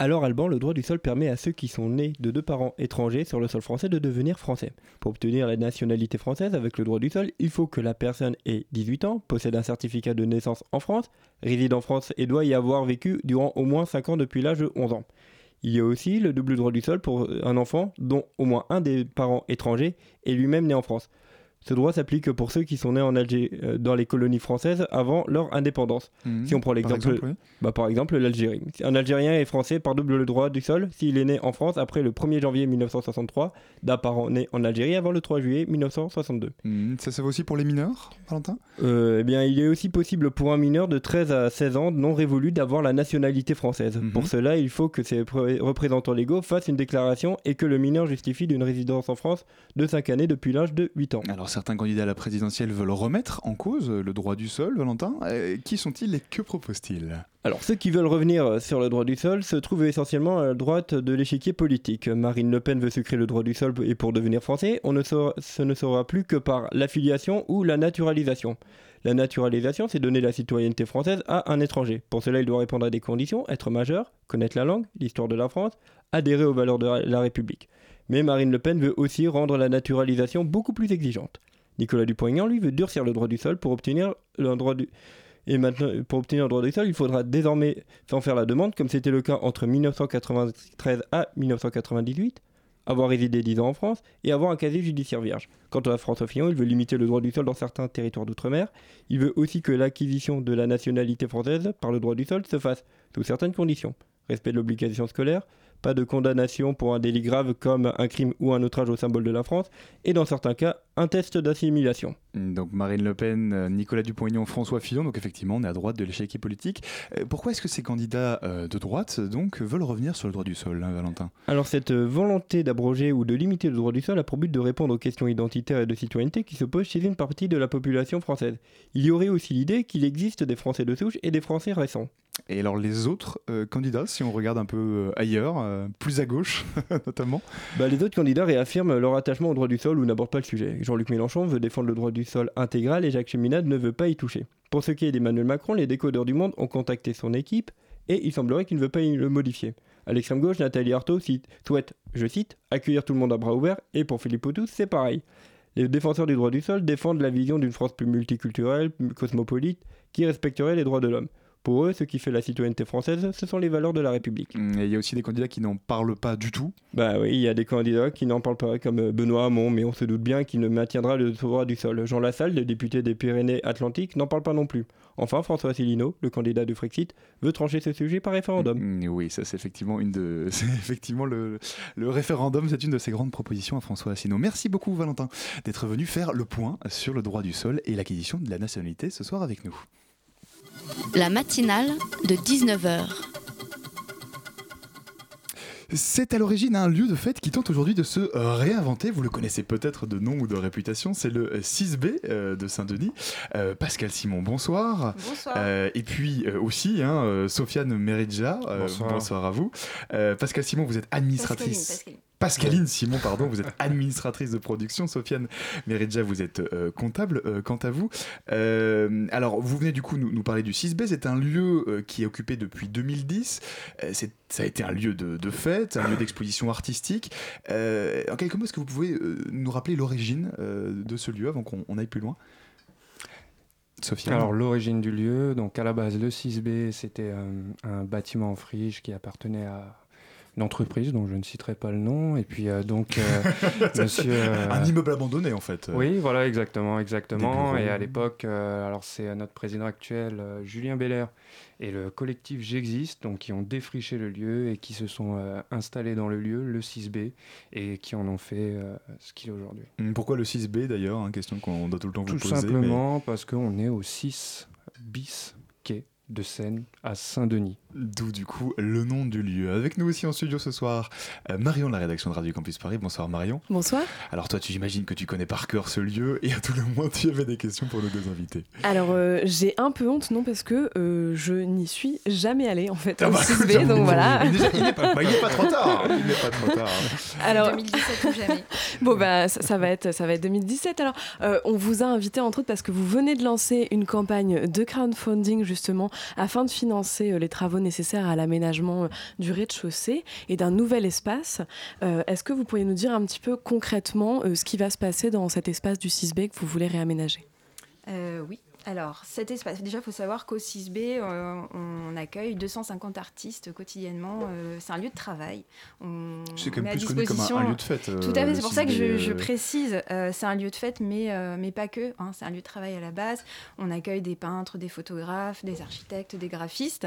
Alors Alban, le droit du sol permet à ceux qui sont nés de deux parents étrangers sur le sol français de devenir français. Pour obtenir la nationalité française avec le droit du sol, il faut que la personne ait 18 ans, possède un certificat de naissance en France, réside en France et doit y avoir vécu durant au moins 5 ans depuis l'âge de 11 ans. Il y a aussi le double droit du sol pour un enfant dont au moins un des parents étrangers est lui-même né en France. Ce droit s'applique pour ceux qui sont nés en Algérie, euh, dans les colonies françaises avant leur indépendance. Mhm. Si on prend Par l'exemple, exemple, oui. bah, par exemple l'Algérie. Un Algérien est français par double droit du sol s'il est né en France après le 1er janvier 1963 d'un parent né en Algérie avant le 3 juillet 1962. Mhm, Ça, ça vaut aussi pour les mineurs, Valentin? Euh, eh bien, il est aussi possible pour un mineur de 13 à 16 ans non révolu d'avoir la nationalité française. Pour cela, il faut que ses pré- représentants légaux fassent une déclaration et que le mineur justifie d'une résidence en France de 5 années depuis l'âge de 8 ans. Alors certains candidats à la présidentielle veulent remettre en cause le droit du sol, Valentin. Euh, qui sont-ils et que proposent-ils? Alors, ceux qui veulent revenir sur le droit du sol se trouvent essentiellement à droite de l'échiquier politique. Marine Le Pen veut sucrer le droit du sol et pour devenir français, on ne saura- ce ne sera plus que par l'affiliation ou la naturalisation. La naturalisation, c'est donner la citoyenneté française à un étranger. Pour cela, il doit répondre à des conditions, être majeur, connaître la langue, l'histoire de la France, adhérer aux valeurs de la République. Mais Marine Le Pen veut aussi rendre la naturalisation beaucoup plus exigeante. Nicolas Dupont-Aignan, lui, veut durcir le droit du sol pour obtenir le droit du... Et maintenant, pour obtenir le droit du sol, il faudra désormais en faire la demande, comme c'était le cas entre 1993 à 1998, avoir résidé 10 ans en France et avoir un casier judiciaire vierge. Quant à François Fillon, il veut limiter le droit du sol dans certains territoires d'outre-mer. Il veut aussi que l'acquisition de la nationalité française par le droit du sol se fasse sous certaines conditions. Respect de l'obligation scolaire, pas de condamnation pour un délit grave comme un crime ou un outrage au symbole de la France, et dans certains cas, un test d'assimilation. Donc Marine Le Pen, euh, Nicolas Dupont-Aignan, François Fillon, donc effectivement on est à droite de l'échiquier politique. Euh, pourquoi est-ce que ces candidats euh, de droite donc veulent revenir sur le droit du sol, hein, Valentin? Alors cette volonté d'abroger ou de limiter le droit du sol a pour but de répondre aux questions identitaires et de citoyenneté qui se posent chez une partie de la population française. Il y aurait aussi l'idée qu'il existe des Français de souche et des Français récents. Et alors les autres euh, candidats, si on regarde un peu euh, ailleurs, euh, plus à gauche notamment Bah, les autres candidats réaffirment leur attachement au droit du sol ou n'abordent pas le sujet. Jean-Luc Mélenchon veut défendre le droit du sol intégral et Jacques Cheminade ne veut pas y toucher. Pour ce qui est d'Emmanuel Macron, les décodeurs du monde ont contacté son équipe et il semblerait qu'il ne veut pas y le modifier. À l'extrême gauche, Nathalie Arthaud souhaite, je cite, accueillir tout le monde à bras ouverts et pour Philippe Poutou, c'est pareil. Les défenseurs du droit du sol défendent la vision d'une France plus multiculturelle, plus cosmopolite, qui respecterait les droits de l'homme. Pour eux, ce qui fait la citoyenneté française, ce sont les valeurs de la République. Et il y a aussi des candidats qui n'en parlent pas du tout. Bah oui, il y a des candidats qui n'en parlent pas, comme euh, Benoît Hamon, mais on se doute bien qu'il ne maintiendra le droit du sol. Jean Lassalle, le député des Pyrénées-Atlantiques, n'en parle pas non plus. Enfin, François Asselineau, le candidat du Frexit, veut trancher ce sujet par référendum. Mm, Oui, ça c'est effectivement une de, c'est effectivement le, le référendum, c'est une de ses grandes propositions à François Asselineau. Merci beaucoup Valentin d'être venu faire le point sur le droit du sol et l'acquisition de la nationalité ce soir avec nous. La matinale de 19h. C'est à l'origine un lieu de fête qui tente aujourd'hui de se euh, réinventer. Vous le connaissez peut-être de nom ou de réputation. C'est le euh, 6B euh, de Saint-Denis. Euh, Pascal Simon, bonsoir. Bonsoir. Euh, et puis euh, aussi hein, euh, Sofiane Meridja. euh, Bonsoir. à vous. Euh, Pascal Simon, vous êtes administratrice. Pascaline, Pascaline Simon, pardon, vous êtes administratrice de production. Sofiane Meridja, vous êtes euh, comptable. euh, quant à vous, Euh, alors vous venez du coup nous, parler du 6B. C'est un lieu qui est occupé depuis 2010. Euh, c'est- ça a été un lieu de, de fête, un lieu d'exposition artistique. En quelques mots, est-ce que vous pouvez nous rappeler l'origine de ce lieu avant qu'on on aille plus loin? Sofiane? Alors l'origine du lieu, donc à la base le 6B c'était euh, un bâtiment en friche qui appartenait à une entreprise dont je ne citerai pas le nom et puis euh, donc euh, monsieur euh, Un immeuble abandonné en fait. Oui, voilà exactement, exactement. Et à l'époque, alors c'est notre président actuel Julien Belair et le collectif J'existe, donc qui ont défriché le lieu et qui se sont installés dans le lieu, le 6B, et qui en ont fait ce qu'il est aujourd'hui. Hum, Pourquoi le 6B d'ailleurs hein, Question qu'on doit tout le temps vous Tout poser. mais- simplement parce qu'on est au 6 bis quai de Seine à Saint-Denis. D'où du coup le nom du lieu. Avec nous aussi en studio ce soir, euh, Marion de la rédaction de Radio Campus Paris. Bonsoir Marion. Bonsoir. Alors toi tu imagines que tu connais par cœur ce lieu et à tout le moins tu avais des questions pour nos deux invités. Alors euh, j'ai un peu honte, non, parce que euh, je n'y suis jamais allée en fait Ah bah, 6B, donc voilà. Il n'est pas, bah, il n'est pas trop tard. Il n'est pas trop tard. Alors, 2017 ou jamais. Bon bah ça, ça va être ça va être 2017. Alors euh, on vous a invité entre autres parce que vous venez de lancer une campagne de crowdfunding justement afin de financer euh, les travaux nécessaires à l'aménagement euh, du rez-de-chaussée et d'un nouvel espace. Euh, Est-ce que vous pourriez nous dire un petit peu concrètement ce qui va se passer dans cet espace du 6B que vous voulez réaménager? Oui. Alors, cet espace, déjà, il faut savoir qu'au 6B, euh, on accueille 250 artistes quotidiennement. euh, c'est un lieu de travail. C'est quand même plus connu comme un- lieu de fête, euh, Tout à fait, le c'est pour ça que 6B, je, je euh. précise. euh, c'est un lieu de fête, mais, euh, mais pas que. hein, c'est un lieu de travail à la base. On accueille des peintres, des photographes, des architectes, des graphistes.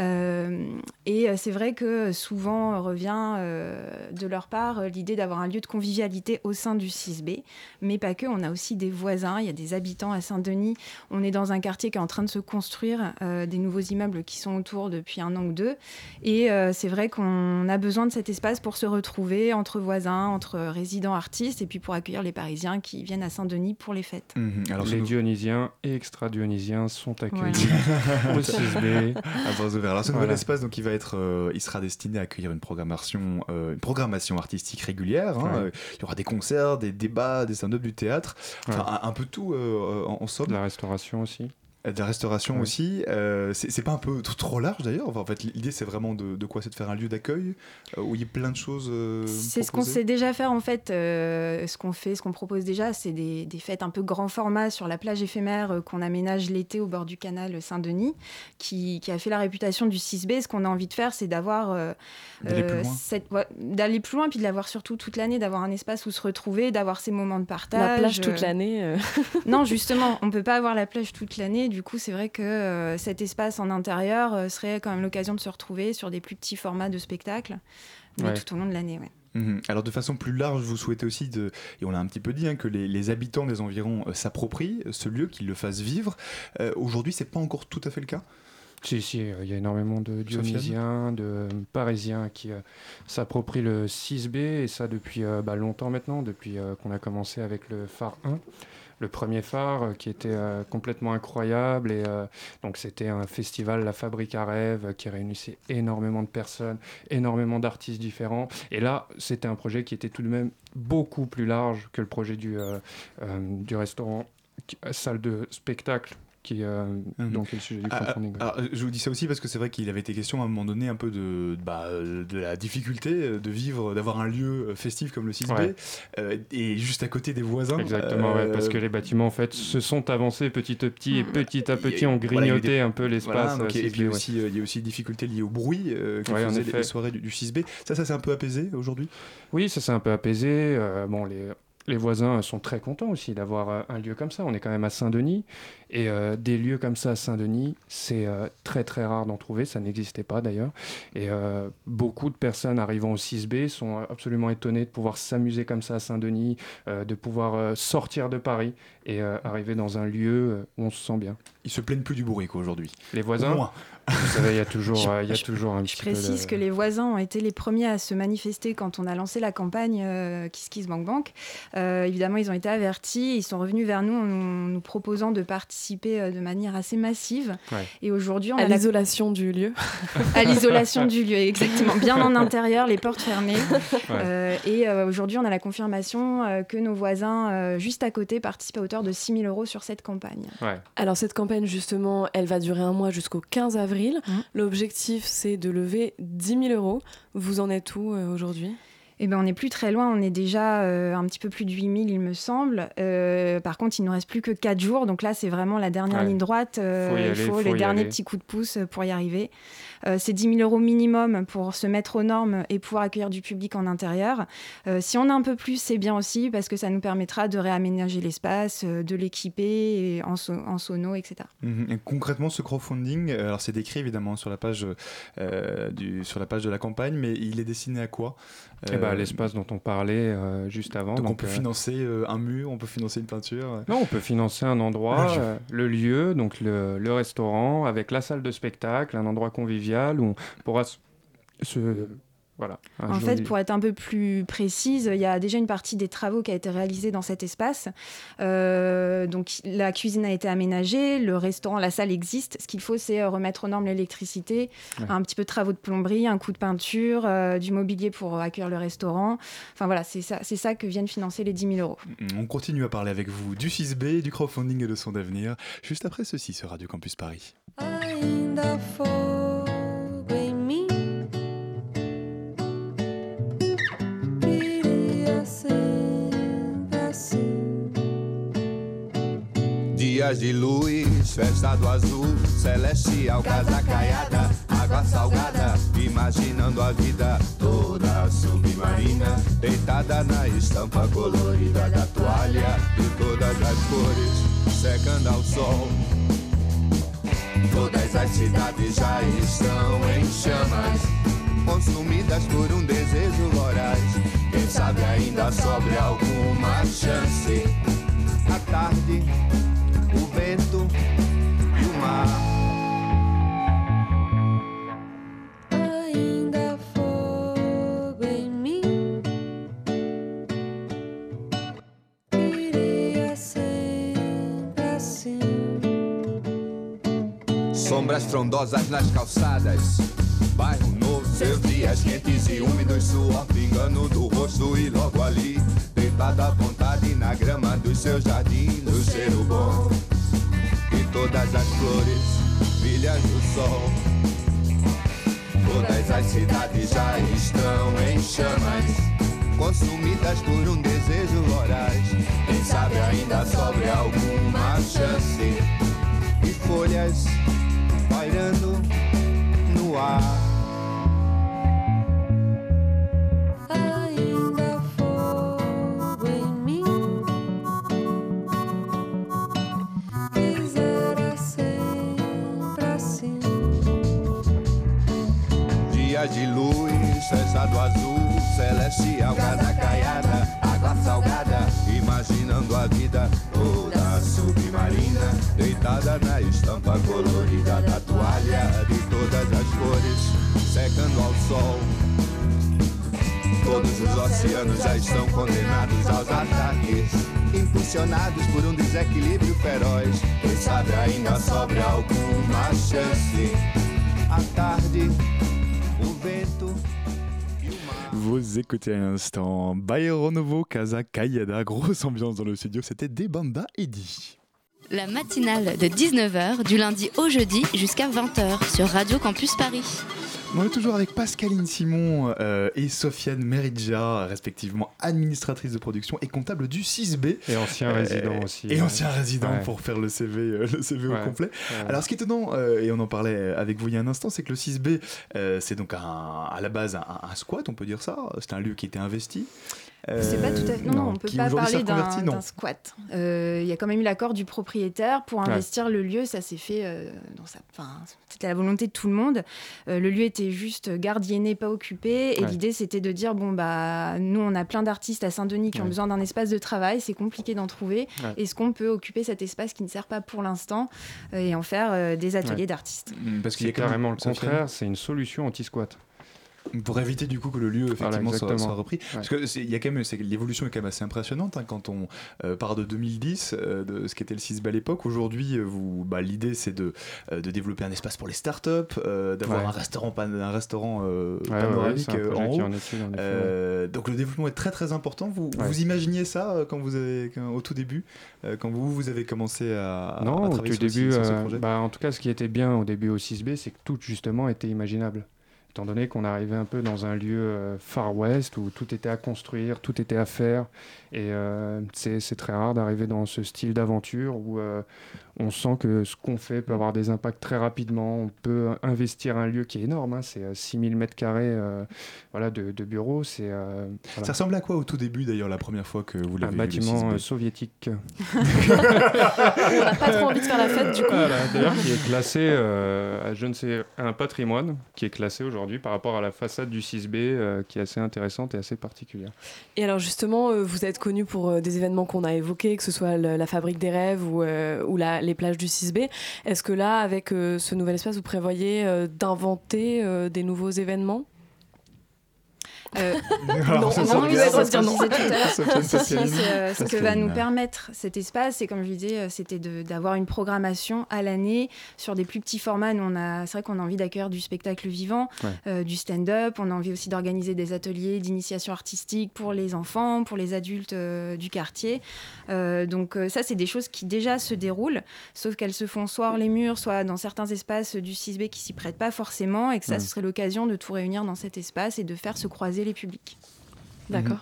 Euh, et euh, c'est vrai que souvent revient euh, de leur part euh, l'idée d'avoir un lieu de convivialité au sein du 6B, mais pas que. On a aussi des voisins, il y a des habitants à Saint-Denis. On est dans un quartier qui est en train de se construire, euh, des nouveaux immeubles qui sont autour depuis un an ou deux. Et euh, c'est vrai qu'on a besoin de cet espace pour se retrouver entre voisins, entre résidents artistes, et puis pour accueillir les Parisiens qui viennent à Saint-Denis pour les fêtes. Mhm. Alors, les Dionysiens et extra-Dionysiens sont accueillis Voilà. au 6B. À bras ouverts. Alors ce nouvel Voilà. espace, donc, il va être, euh, il sera destiné à accueillir une programmation, euh, une programmation artistique régulière. hein. Ouais. Il y aura des concerts, des débats, des stand-up, du théâtre, enfin Ouais. un, un peu tout euh, en, en somme. La restauration aussi. De la restauration aussi. Euh, c'est pas un peu trop large d'ailleurs? Enfin, En fait, l'idée c'est vraiment de, de quoi? C'est de faire un lieu d'accueil euh, où il y a plein de choses. euh, C'est ce qu'on sait déjà faire en fait. euh, ce qu'on fait, ce qu'on propose déjà, c'est des, des fêtes un peu grand format sur la plage éphémère euh, qu'on aménage l'été au bord du canal Saint-Denis, qui, qui a fait la réputation du 6B. Ce qu'on a envie de faire, c'est d'avoir euh, D'aller plus loin. ouais, plus loin, puis de l'avoir surtout toute l'année, d'avoir un espace où se retrouver, d'avoir ces moments de partage. La plage toute l'année. euh. non, justement, on peut pas avoir la plage toute l'année. Du coup, c'est vrai que euh, cet espace en intérieur euh, serait quand même l'occasion de se retrouver sur des plus petits formats de spectacles, mais Ouais. tout au long de l'année. Ouais. Mhm. Alors de façon plus large, vous souhaitez aussi, de, et on l'a un petit peu dit, hein, que les, les habitants des environs euh, s'approprient ce lieu, qu'ils le fassent vivre. Euh, Aujourd'hui, c'est pas encore tout à fait le cas? Si, si, euh, il y a énormément de Dionysiens, de euh, Parisiens qui euh, s'approprient le 6B, et ça depuis euh, bah, longtemps maintenant, depuis euh, qu'on a commencé avec le phare 1. Le premier phare euh, qui était euh, complètement incroyable, et euh, donc c'était un festival La Fabrique à rêve qui réunissait énormément de personnes, énormément d'artistes différents. Et là, c'était un projet qui était tout de même beaucoup plus large que le projet du, du restaurant, salle de spectacle, qui euh, donc est le sujet du Ah, crowdfunding. ah, alors, je vous dis ça aussi parce que c'est vrai qu'il avait été question à un moment donné un peu de, bah, de la difficulté de vivre, d'avoir un lieu festif comme le 6B Ouais. euh, et juste à côté des voisins. Exactement, ouais, parce Euh, que les bâtiments en fait se sont avancés petit à petit et petit à petit ont Voilà, grignoté des- un peu l'espace. Voilà, et puis il y a 6B, ouais. aussi, il y a aussi des difficultés liées au bruit euh, que Ouais, en faisaient les, effet. les soirées du, du 6B. Ça, ça s'est un peu apaisé aujourd'hui? Oui, ça s'est un peu apaisé. euh, bon, les, les voisins sont très contents aussi d'avoir euh, un lieu comme ça. On est quand même à Saint-Denis. Et euh, des lieux comme ça à Saint-Denis, c'est euh, très très rare d'en trouver. Ça n'existait pas d'ailleurs. Et euh, beaucoup de personnes arrivant au 6B sont absolument étonnées de pouvoir s'amuser comme ça à Saint-Denis, de pouvoir sortir de Paris et arriver dans un lieu où on se sent bien. Ils se plaignent plus du bourrique aujourd'hui. Les voisins. Vous savez, il y a toujours, Je- euh, il y a je- toujours un Je petit peu précise de- que les voisins ont été les premiers à se manifester quand on a lancé la campagne euh, Kiss Kiss Bank Bank. Euh, évidemment, ils ont été avertis, ils sont revenus vers nous en nous, nous proposant de participer euh, de manière assez massive. Ouais. Et aujourd'hui, on À la- l'isolation du lieu. à l'isolation du lieu, exactement, bien en intérieur, les portes fermées. Ouais. Euh, et euh, aujourd'hui, on a la confirmation euh, que nos voisins euh, juste à côté participent à hauteur de 6 000 euros sur cette campagne. Alors cette campagne justement, elle va durer un mois jusqu'au 15 avril. L'objectif c'est de lever 10 000 euros. Vous en êtes où euh, aujourd'hui? Eh ben, on n'est plus très loin, on est déjà euh, un petit peu plus de 8000, il me semble. Euh, par contre, il ne nous reste plus que 4 jours, donc là, c'est vraiment la dernière Ouais. ligne droite. Euh, Faut y il faut faut les derniers aller. petits coups de pouce pour y arriver. Euh, c'est 10 000 euros minimum pour se mettre aux normes et pouvoir accueillir du public en intérieur. Euh, si on a un peu plus, c'est bien aussi, parce que ça nous permettra de réaménager l'espace, de l'équiper en, so- en sono, etc. Mhm. Et concrètement, ce crowdfunding, alors c'est décrit évidemment sur la page euh, du, sur la page de la campagne, mais il est destiné à quoi? Eh ben, Euh, l'espace dont on parlait euh, juste avant. Donc, on donc, peut euh, financer un mur, on peut financer une peinture. Non, on peut financer un endroit, Le lieu. le lieu, donc le, le restaurant, avec la salle de spectacle, un endroit convivial où on pourra se. Voilà. En joli- fait, pour être un peu plus précise, il y a déjà une partie des travaux qui a été réalisée dans cet espace. Euh, donc, la cuisine a été aménagée, le restaurant, la salle existe. Ce qu'il faut, c'est euh, remettre aux normes l'électricité, Ouais. un petit peu de travaux de plomberie, un coup de peinture, euh, du mobilier pour accueillir le restaurant. Enfin voilà, c'est ça, c'est ça que viennent financer les 10 000 euros. On continue à parler avec vous du 6B, du crowdfunding et de son avenir, juste après ceci sur Radio Campus Paris. ainda fogo Dias de luz, festa do azul, celestial, casa caiada, água salgada, imaginando a vida toda submarina, deitada na estampa colorida da toalha, de todas as cores, secando ao sol. Todas as cidades já estão em chamas, consumidas por um desejo voraz. Quem sabe ainda sobre alguma chance. A tarde, o vento e o mar. Ainda fogo em mim. Queria sempre assim. Sombras frondosas nas calçadas. Bairro novo, seus dias quentes e úmidos, suor pingando do rosto e logo ali, deitada à vontade na grama do seu jardim, no cheiro bom. E todas as flores, filhas do sol. Todas as cidades já estão em chamas, consumidas por um desejo voraz. Quem sabe ainda sobre alguma chance e folhas pairando no ar. Impulsionados por um desequilíbrio feroz. Quem sabe ainda sobra alguma chance. À tarde, o vento. Vous écoutez à l'instant Bayro Novo, Casa Kayada, grosse ambiance dans le studio, c'était Debanda Eddy. La matinale de 19h du lundi au jeudi jusqu'à 20h sur Radio Campus Paris. On est toujours avec Pascaline Simon euh, et Sofiane Meridja, respectivement administratrice de production et comptable du 6B. Et ancien résident aussi, Et ouais. ancien résident Ouais. pour faire le CV, euh, le CV Ouais. au complet. Alors ce qui est étonnant, euh, et on en parlait avec vous il y a un instant, c'est que le 6B, euh, c'est donc un- à la base un, un squat, on peut dire ça. C'est un lieu qui était investi. C'est pas tout à fait. Non, non, on peut qui pas parler d'un squat. Euh, Il y a quand même eu l'accord du propriétaire pour Ouais. investir le lieu. Ça s'est fait. euh, dans sa... enfin, c'était la volonté de tout le monde. Euh, le lieu était juste gardienné, pas occupé. Et Ouais. l'idée, c'était de dire bon bah, nous, on a plein d'artistes à Saint-Denis qui ont besoin d'un espace de travail. C'est compliqué d'en trouver. Ouais. Est-ce qu'on peut occuper cet espace qui ne sert pas pour l'instant euh, et en faire euh, des ateliers Ouais. d'artistes? Parce qu'il y a carrément le contraire, c'est une solution anti-squat. Pour éviter du coup que le lieu effectivement soit, repris. Parce que c'est- il y a quand même, l'évolution est quand même assez impressionnante hein, quand on euh, part de 2010, euh, de ce qu'était le 6B à l'époque. Aujourd'hui, euh, vous, bah, l'idée c'est de, de développer un espace pour les startups, euh, d'avoir Ouais. un restaurant, un restaurant Ouais, ouais, ouais, panoramique un projet en haut. en étude, en effet, Donc le développement est très très important. Vous, Ouais. vous imaginiez ça quand vous avez, quand- au tout début, quand vous, vous avez commencé à, à Non, au travailler tout sur, début, ce, sur ce projet? bah, en tout cas, ce qui était bien au début au 6B, c'est que tout justement était imaginable. Étant donné qu'on arrivait un peu dans un lieu euh, Far West où tout était à construire, tout était à faire, et euh, c'est très rare d'arriver dans ce style d'aventure où euh, on sent que ce qu'on fait peut avoir des impacts très rapidement. On peut investir un lieu qui est énorme, hein, c'est euh, 6000 mètres carrés euh, voilà, de, de bureaux. C'est euh, voilà. Ça ressemble à quoi au tout début d'ailleurs la première fois que vous un l'avez vu, le bâtiment 6B? euh, soviétique. On n'a pas trop envie de faire la fête du coup. Voilà, D'ailleurs, qui est classé euh, à je ne sais un patrimoine qui est classé aujourd'hui par rapport à la façade du 6B, euh, qui est assez intéressante et assez particulière. Et alors justement, euh, vous êtes connu pour euh, des événements qu'on a évoqués, que ce soit la Fabrique des Rêves ou, euh, les plages du 6B. Est-ce que là, avec euh, ce nouvel espace, vous prévoyez d'inventer des nouveaux événements Euh, Alors, non, ça, non, ça oui, regarde. c'est ce qu'on Sofiane Si, si, Pascaline. c'est, euh, ce que va nous permettre cet espace, et comme je disais, euh, c'était d'avoir une programmation à l'année sur des plus petits formats. Nous, on a, c'est vrai qu'on a envie d'accueillir du spectacle vivant, Ouais. euh, du stand-up. On a envie aussi d'organiser des ateliers d'initiation artistique pour les enfants, pour les adultes euh, du quartier. Euh, donc euh, ça, c'est des choses qui déjà se déroulent, sauf qu'elles se font soit hors les murs, soit dans certains espaces du 6B qui s'y prêtent pas forcément, et que ça, Ouais. ce serait l'occasion de tout réunir dans cet espace et de faire se croiser les publics. D'accord. Mhm.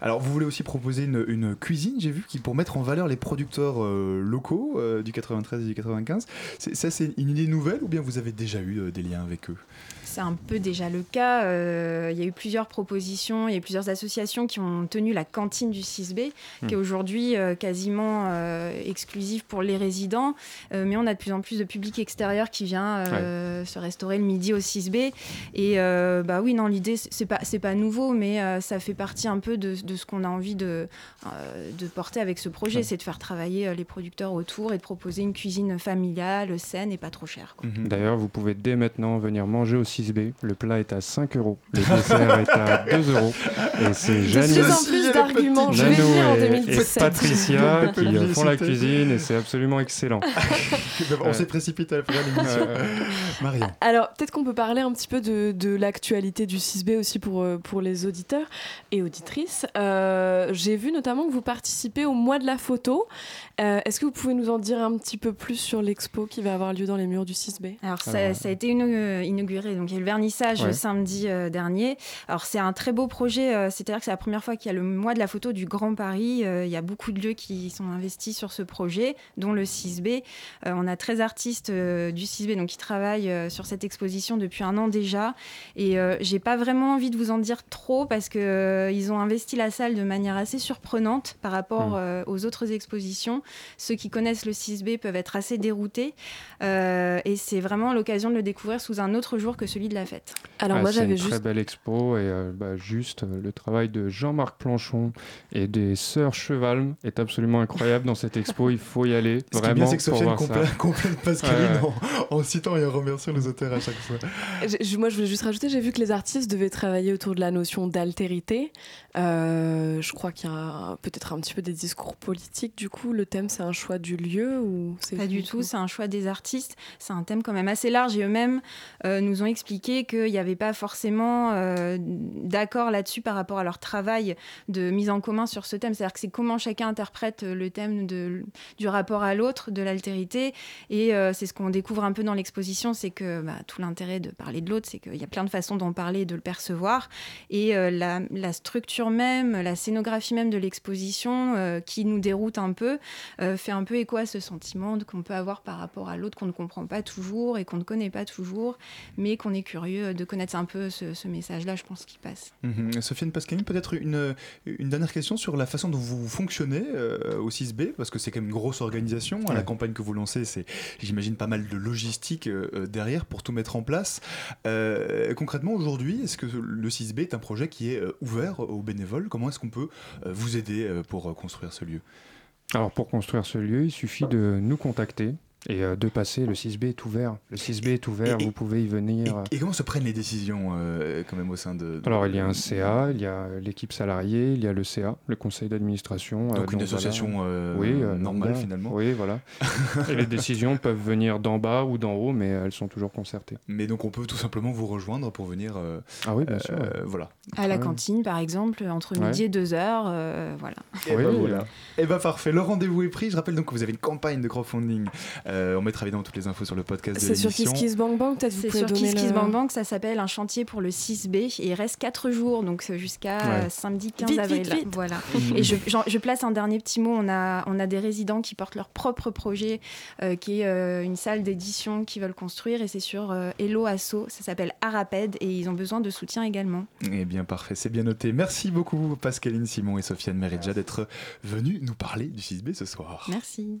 Alors, vous voulez aussi proposer une, cuisine, j'ai vu, qui pour mettre en valeur les producteurs euh, locaux euh, du 93 et du 95. C'est- ça, c'est une idée nouvelle ou bien vous avez déjà eu euh, des liens avec eux? C'est un peu déjà le cas. Euh, il y a eu plusieurs propositions, il y a eu plusieurs associations qui ont tenu la cantine du 6B, qui est Hmm. aujourd'hui euh, quasiment euh, exclusive pour les résidents. Mais on a de plus en plus de public extérieur qui vient se restaurer le midi au 6B. Et bah oui, non, l'idée, c'est pas, c'est pas nouveau, mais ça fait partie un peu de, de ce qu'on a envie de, de porter avec ce projet. Ouais. C'est de faire travailler les producteurs autour et de proposer une cuisine familiale, saine et pas trop chère. quoi. D'ailleurs, vous pouvez dès maintenant venir manger au 6B. Le plat est à 5 euros, le dessert est à 2 euros. Et c'est De Jeanne plus en plus d'arguments, je vais en et- et 2017. Patricia qui euh, font la cuisine et c'est absolument excellent. On s'est précipité à faire l'émission. Marion. Alors, peut-être qu'on peut parler un petit peu de, de l'actualité du 6B aussi pour, euh, pour les auditeurs et auditrices. Euh, J'ai vu notamment que vous participez au mois de la photo. Euh, Est-ce que vous pouvez nous en dire un petit peu plus sur l'expo qui va avoir lieu dans les murs du 6B Alors ça, ça a été inau- inauguré, donc il y a eu le vernissage Ouais. samedi euh, dernier. Alors c'est un très beau projet, euh, c'est-à-dire que c'est la première fois qu'il y a le mois de la photo du Grand Paris. Euh, il y a beaucoup de lieux qui sont investis sur ce projet, dont le 6B. Euh, on a 13 artistes du 6B donc, qui travaillent sur cette exposition depuis un an déjà. Et j'ai pas vraiment envie de vous en dire trop parce euh, ils ont investi la salle de manière assez surprenante par rapport Mm. euh, aux autres expositions. Ceux qui connaissent le 6B peuvent être assez déroutés. Et c'est vraiment l'occasion de le découvrir sous un autre jour que celui de la fête. Alors Ah, moi c'est j'avais une juste très belle expo et euh, bah, juste euh, le travail de Jean-Marc Planchon et des sœurs Cheval est absolument incroyable dans cette expo. Il faut y aller Ce qui est vraiment bien, c'est que pour Sofiane voir ça. complète, complète Pascaline Ouais, ouais. En, en citant et en remerciant les auteurs à chaque fois. J'ai- je- Moi, je voulais juste rajouter, j'ai vu que les artistes devaient travailler autour de la notion d'altérité. Euh, je crois qu'il y a peut-être un petit peu des discours politiques. Du coup, le thème, c'est un choix du lieu ou c'est Pas du tout, c'est un choix des artistes. C'est un thème quand même assez large et eux-mêmes euh, nous ont expliqué qu'il n'y avait pas forcément euh, d'accord là-dessus par rapport à leur travail de mise en commun sur ce thème. C'est-à-dire que c'est comment chacun interprète le thème du rapport à l'autre, de l'altérité. Et euh, c'est ce qu'on découvre un peu dans l'exposition, c'est que bah, tout l'intérêt de parler de l'autre, c'est qu'il y a plein de façons d'en parler et de le percevoir. Et euh, la, la structure même, la scénographie même de l'exposition qui nous déroute un peu, fait un peu écho à ce sentiment qu'on peut avoir par rapport à l'autre qu'on ne comprend pas toujours et qu'on ne connaît pas toujours, mais qu'on est curieux de connaître un peu ce, ce message-là, je pense, qui passe. Mhm. Sofiane Pascaline, peut-être une, une dernière question sur la façon dont vous fonctionnez euh, au 6B, parce que c'est quand même une grosse organisation. La campagne que vous lancez, c'est, j'imagine, pas mal de logistique euh, derrière pour tout mettre en place. Euh, concrètement, aujourd'hui, est-ce que le 6B est un projet qui est ouvert aux bénévoles? Comment est-ce qu'on peut euh, vous aider euh, pour construire ce lieu? Alors pour construire ce lieu, il suffit de nous contacter et euh, de passer. Le 6B est ouvert. Le 6B est ouvert, Et- vous pouvez y venir. Et comment se prennent les décisions euh, quand même au sein de... de- Alors il y a un CA, il y a l'équipe salariée, il y a le CA, le conseil d'administration. Donc, une association, euh, oui, euh, normale, finalement. Oui, voilà. et les décisions peuvent venir d'en bas ou d'en haut, mais elles sont toujours concertées. Mais donc on peut tout simplement vous rejoindre pour venir... euh, ah oui, bien sûr. euh, Voilà. À la cantine, par exemple, entre Ouais. midi et 2 heures, euh, voilà. Et ben voilà. Et bah parfait, le rendez-vous est pris. Je rappelle donc que vous avez une campagne de crowdfunding. Euh, on mettra évidemment toutes les infos sur le podcast de C'est sur l'émission. KissKissBankBank, peut-être vous C'est pouvez sur Kiss Kiss Bank Bank, ça s'appelle un chantier pour le 6B et il reste 4 jours, donc jusqu'à Ouais. samedi 15 Vite, avril. vite, vite. Voilà. Et je, place un dernier petit mot, on a, on a des résidents qui portent leur propre projet, euh, qui est euh, une salle d'édition qu'ils veulent construire et c'est sur euh, Hello Asso, ça s'appelle Araped et ils ont besoin de soutien également. Eh bien parfait, c'est bien noté. Merci beaucoup Pascaline Simon et Sofiane Meridja d'être venus nous parler du 6B ce soir. Merci.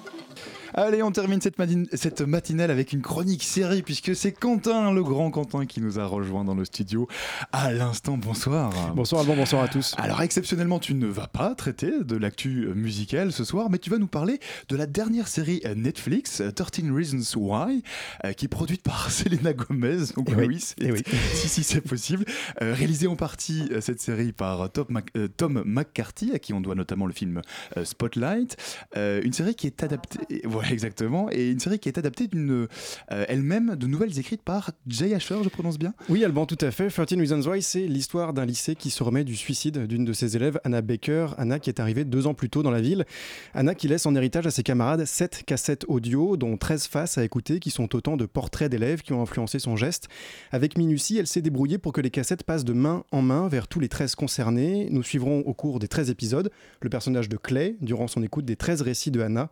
Allez, on termine cette, cette matinale avec une chronique série puisque c'est Quentin, le grand Quentin, qui nous a rejoint dans le studio à l'instant. Bonsoir. Bonsoir Alban, bonsoir à tous. Alors exceptionnellement, tu ne vas pas traiter de l'actu musicale ce soir, mais tu vas nous parler de la dernière série Netflix, euh, 13 Reasons Why, euh, qui est produite par Selena Gomez. Donc Eh oui, oui, eh oui. si, si c'est possible. Euh, réalisée en partie euh, cette série par Tom, Mac- Tom McCarthy, à qui on doit notamment le film Spotlight. Une série qui est adaptée, voilà exactement, et une série qui est adaptée d'une euh, elle-même de nouvelles écrites par Jay Asher, je prononce bien? Oui, Alban, tout à fait. 13 Reasons Why, c'est l'histoire d'un lycée qui se remet du suicide d'une de ses élèves, Anna Baker. Anna qui est arrivée deux ans plus tôt dans la ville. Anna qui laisse en héritage à ses camarades 7 cassettes audio, dont 13 faces à écouter, qui sont autant de portraits d'élèves qui ont influencé son geste. Avec minutie, elle s'est débrouillée pour que les cassettes passent de main en main vers tous les 13 concernés. Nous suivrons au cours des 13 épisodes le personnage de Clay durant son écoute des 13 récits de Anna.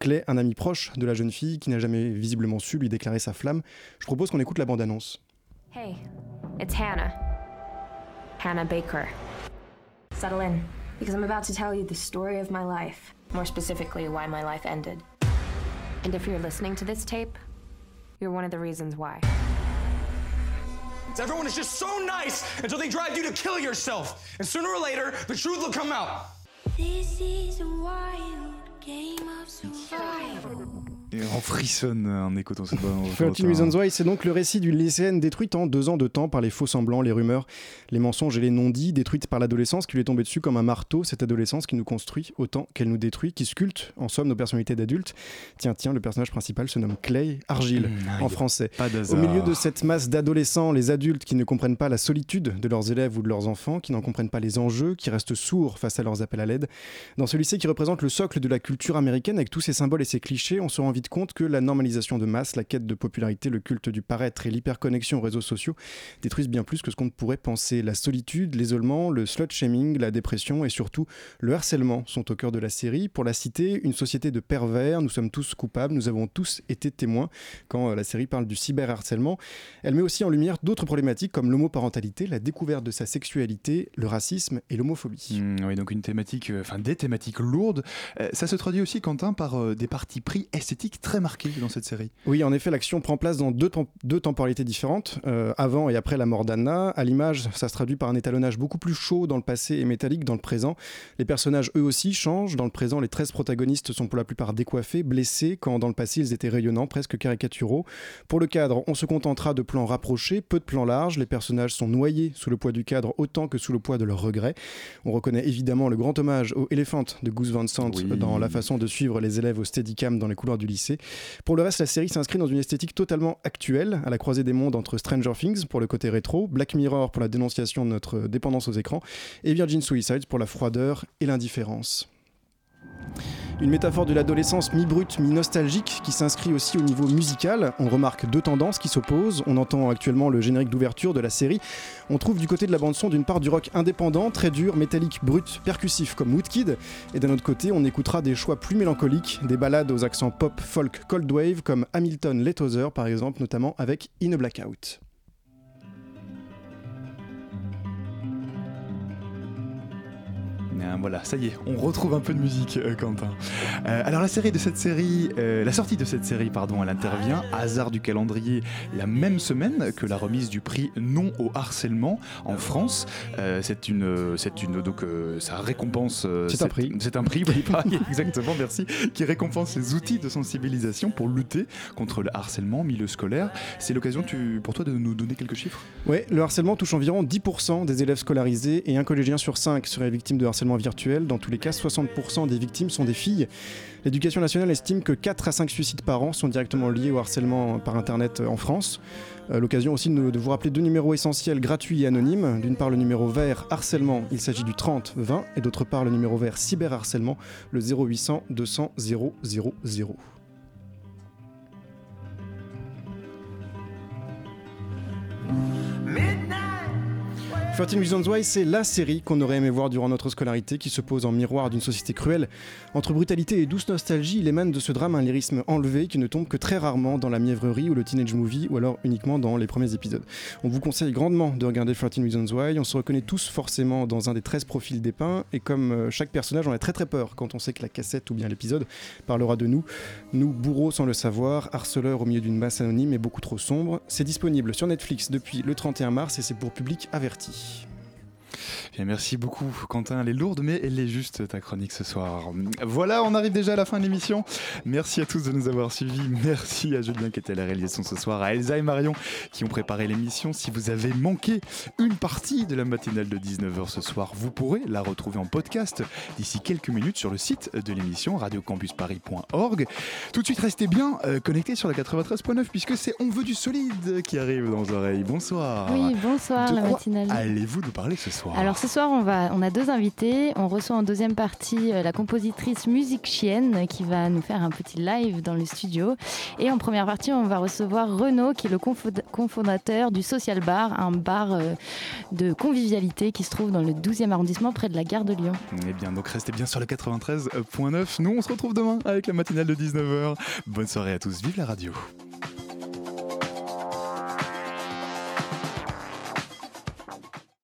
Clay, un ami proche de la jeune fille qui n'a jamais visiblement su lui déclarer sa flamme. Je propose qu'on écoute la bande-annonce. Hey, it's Hannah. Hannah Baker. Settle in, because I'm about to tell you the story of my life. More specifically, why my life ended. And if you're listening to this tape, you're one of the reasons why. Everyone is just so nice until they drive you to kill yourself. And sooner or later, the truth will come out. This is wild game of survival. Et on frissonne en écoutant cette bande. 13 Reasons Why, c'est donc le récit d'une lycéenne détruite en deux ans de temps par les faux semblants, les rumeurs, les mensonges et les non-dits, détruite par l'adolescence qui lui est tombée dessus comme un marteau, cette adolescence qui nous construit autant qu'elle nous détruit, qui sculpte en somme nos personnalités d'adultes. Tiens, tiens, le personnage principal se nomme Clay Argile Mmh, en aïe. français. Pas Au milieu de cette masse d'adolescents, les adultes qui ne comprennent pas la solitude de leurs élèves ou de leurs enfants, qui n'en comprennent pas les enjeux, qui restent sourds face à leurs appels à l'aide. Dans ce lycée qui représente le socle de la culture américaine avec tous ses symboles et ses clichés, on se rend compte que la normalisation de masse, la quête de popularité, le culte du paraître et l'hyperconnexion aux réseaux sociaux détruisent bien plus que ce qu'on ne pourrait penser. La solitude, l'isolement, le slut shaming, la dépression et surtout le harcèlement sont au cœur de la série. Pour la citer, une société de pervers, nous sommes tous coupables, nous avons tous été témoins quand euh, la série parle du cyberharcèlement. Elle met aussi en lumière d'autres problématiques comme l'homoparentalité, la découverte de sa sexualité, le racisme et l'homophobie. Mm, oui, donc une thématique, euh, enfin des thématiques lourdes. Euh, ça se traduit aussi, Quentin, par des parties pris esthétiques très marquées dans cette série. Oui, en effet, l'action prend place dans deux, tem- deux temporalités différentes, euh, avant et après la mort d'Anna. À l'image, ça se traduit par un étalonnage beaucoup plus chaud dans le passé et métallique dans le présent. Les personnages, eux aussi, changent. Dans le présent, les 13 protagonistes sont pour la plupart décoiffés, blessés, quand dans le passé, ils étaient rayonnants, presque caricaturaux. Pour le cadre, on se contentera de plans rapprochés, peu de plans larges. Les personnages sont noyés sous le poids du cadre autant que sous le poids de leurs regrets. On reconnaît évidemment le grand hommage au Elephant de Goose Van Sant Oui. dans la façon de suivre les élèves au Steadicam dans les couloirs du lycée. Pour le reste, la série s'inscrit dans une esthétique totalement actuelle, à la croisée des mondes entre Stranger Things pour le côté rétro, Black Mirror pour la dénonciation de notre dépendance aux écrans, et Virgin Suicides pour la froideur et l'indifférence. Une métaphore de l'adolescence mi-brute, mi-nostalgique qui s'inscrit aussi au niveau musical. On remarque deux tendances qui s'opposent. On entend actuellement le générique d'ouverture de la série. On trouve du côté de la bande-son d'une part du rock indépendant, très dur, métallique, brut, percussif comme Woodkid. Et d'un autre côté, on écoutera des choix plus mélancoliques, des ballades aux accents pop, folk, cold wave comme Hamilton Lethoser par exemple, notamment avec In a Blackout. Voilà, ça y est, on retrouve un peu de musique, euh, Quentin. Euh, alors la série de cette série, euh, la sortie de cette série, pardon, elle intervient, hasard du calendrier, la même semaine que la remise du prix Non au harcèlement en France. C'est une, c'est une, donc ça récompense. C'est un prix. C'est un prix, oui, pareil, exactement, merci, qui récompense les outils de sensibilisation pour lutter contre le harcèlement milieu scolaire. C'est l'occasion, pour toi, de nous donner quelques chiffres? Ouais, le harcèlement touche environ 10% des élèves scolarisés et un collégien sur 5 serait victime de harcèlement virtuel. Dans tous les cas, 60% des victimes sont des filles. L'éducation nationale estime que 4 à 5 suicides par an sont directement liés au harcèlement par Internet en France. Euh, L'occasion aussi de vous rappeler deux numéros essentiels gratuits et anonymes. D'une part, le numéro vert harcèlement, il s'agit du 30 20, et d'autre part, le numéro vert cyberharcèlement, le 0800 200 000. 13 Reasons Why, c'est la série qu'on aurait aimé voir durant notre scolarité qui se pose en miroir d'une société cruelle. Entre brutalité et douce nostalgie, il émane de ce drame un lyrisme enlevé qui ne tombe que très rarement dans la mièvrerie ou le teenage movie ou alors uniquement dans les premiers épisodes. On vous conseille grandement de regarder 13 Reasons Why. On se reconnaît tous forcément dans un des 13 profils dépeints et comme euh, chaque personnage, on a très très peur quand on sait que la cassette ou bien l'épisode parlera de nous. Nous, bourreaux sans le savoir, harceleurs au milieu d'une masse anonyme et beaucoup trop sombre. C'est disponible sur Netflix depuis le 31 mars et c'est pour public averti. Merci. Merci beaucoup, Quentin. Elle est lourde, mais elle est juste ta chronique ce soir. Voilà, on arrive déjà à la fin de l'émission. Merci à tous de nous avoir suivis. Merci à Julien qui était à la réalisation ce soir, à Elsa et Marion qui ont préparé l'émission. Si vous avez manqué une partie de la matinale de 19h ce soir, vous pourrez la retrouver en podcast d'ici quelques minutes sur le site de l'émission radiocampusparis.org. Tout de suite, restez bien euh, connectés sur la 93.9 puisque c'est On veut du solide qui arrive dans vos oreilles. Bonsoir. Oui, bonsoir, De la quoi matinale. Allez-vous nous parler ce soir? Alors ce soir, on, a deux invités. On reçoit en deuxième partie euh, la compositrice Musique Chienne qui va nous faire un petit live dans le studio. Et en première partie, on va recevoir Renaud qui est le cofondateur du Social Bar, un bar euh, de convivialité qui se trouve dans le 12e arrondissement près de la gare de Lyon. Eh bien, donc restez bien sur le 93.9. Nous, on se retrouve demain avec la matinale de 19h. Bonne soirée à tous. Vive la radio.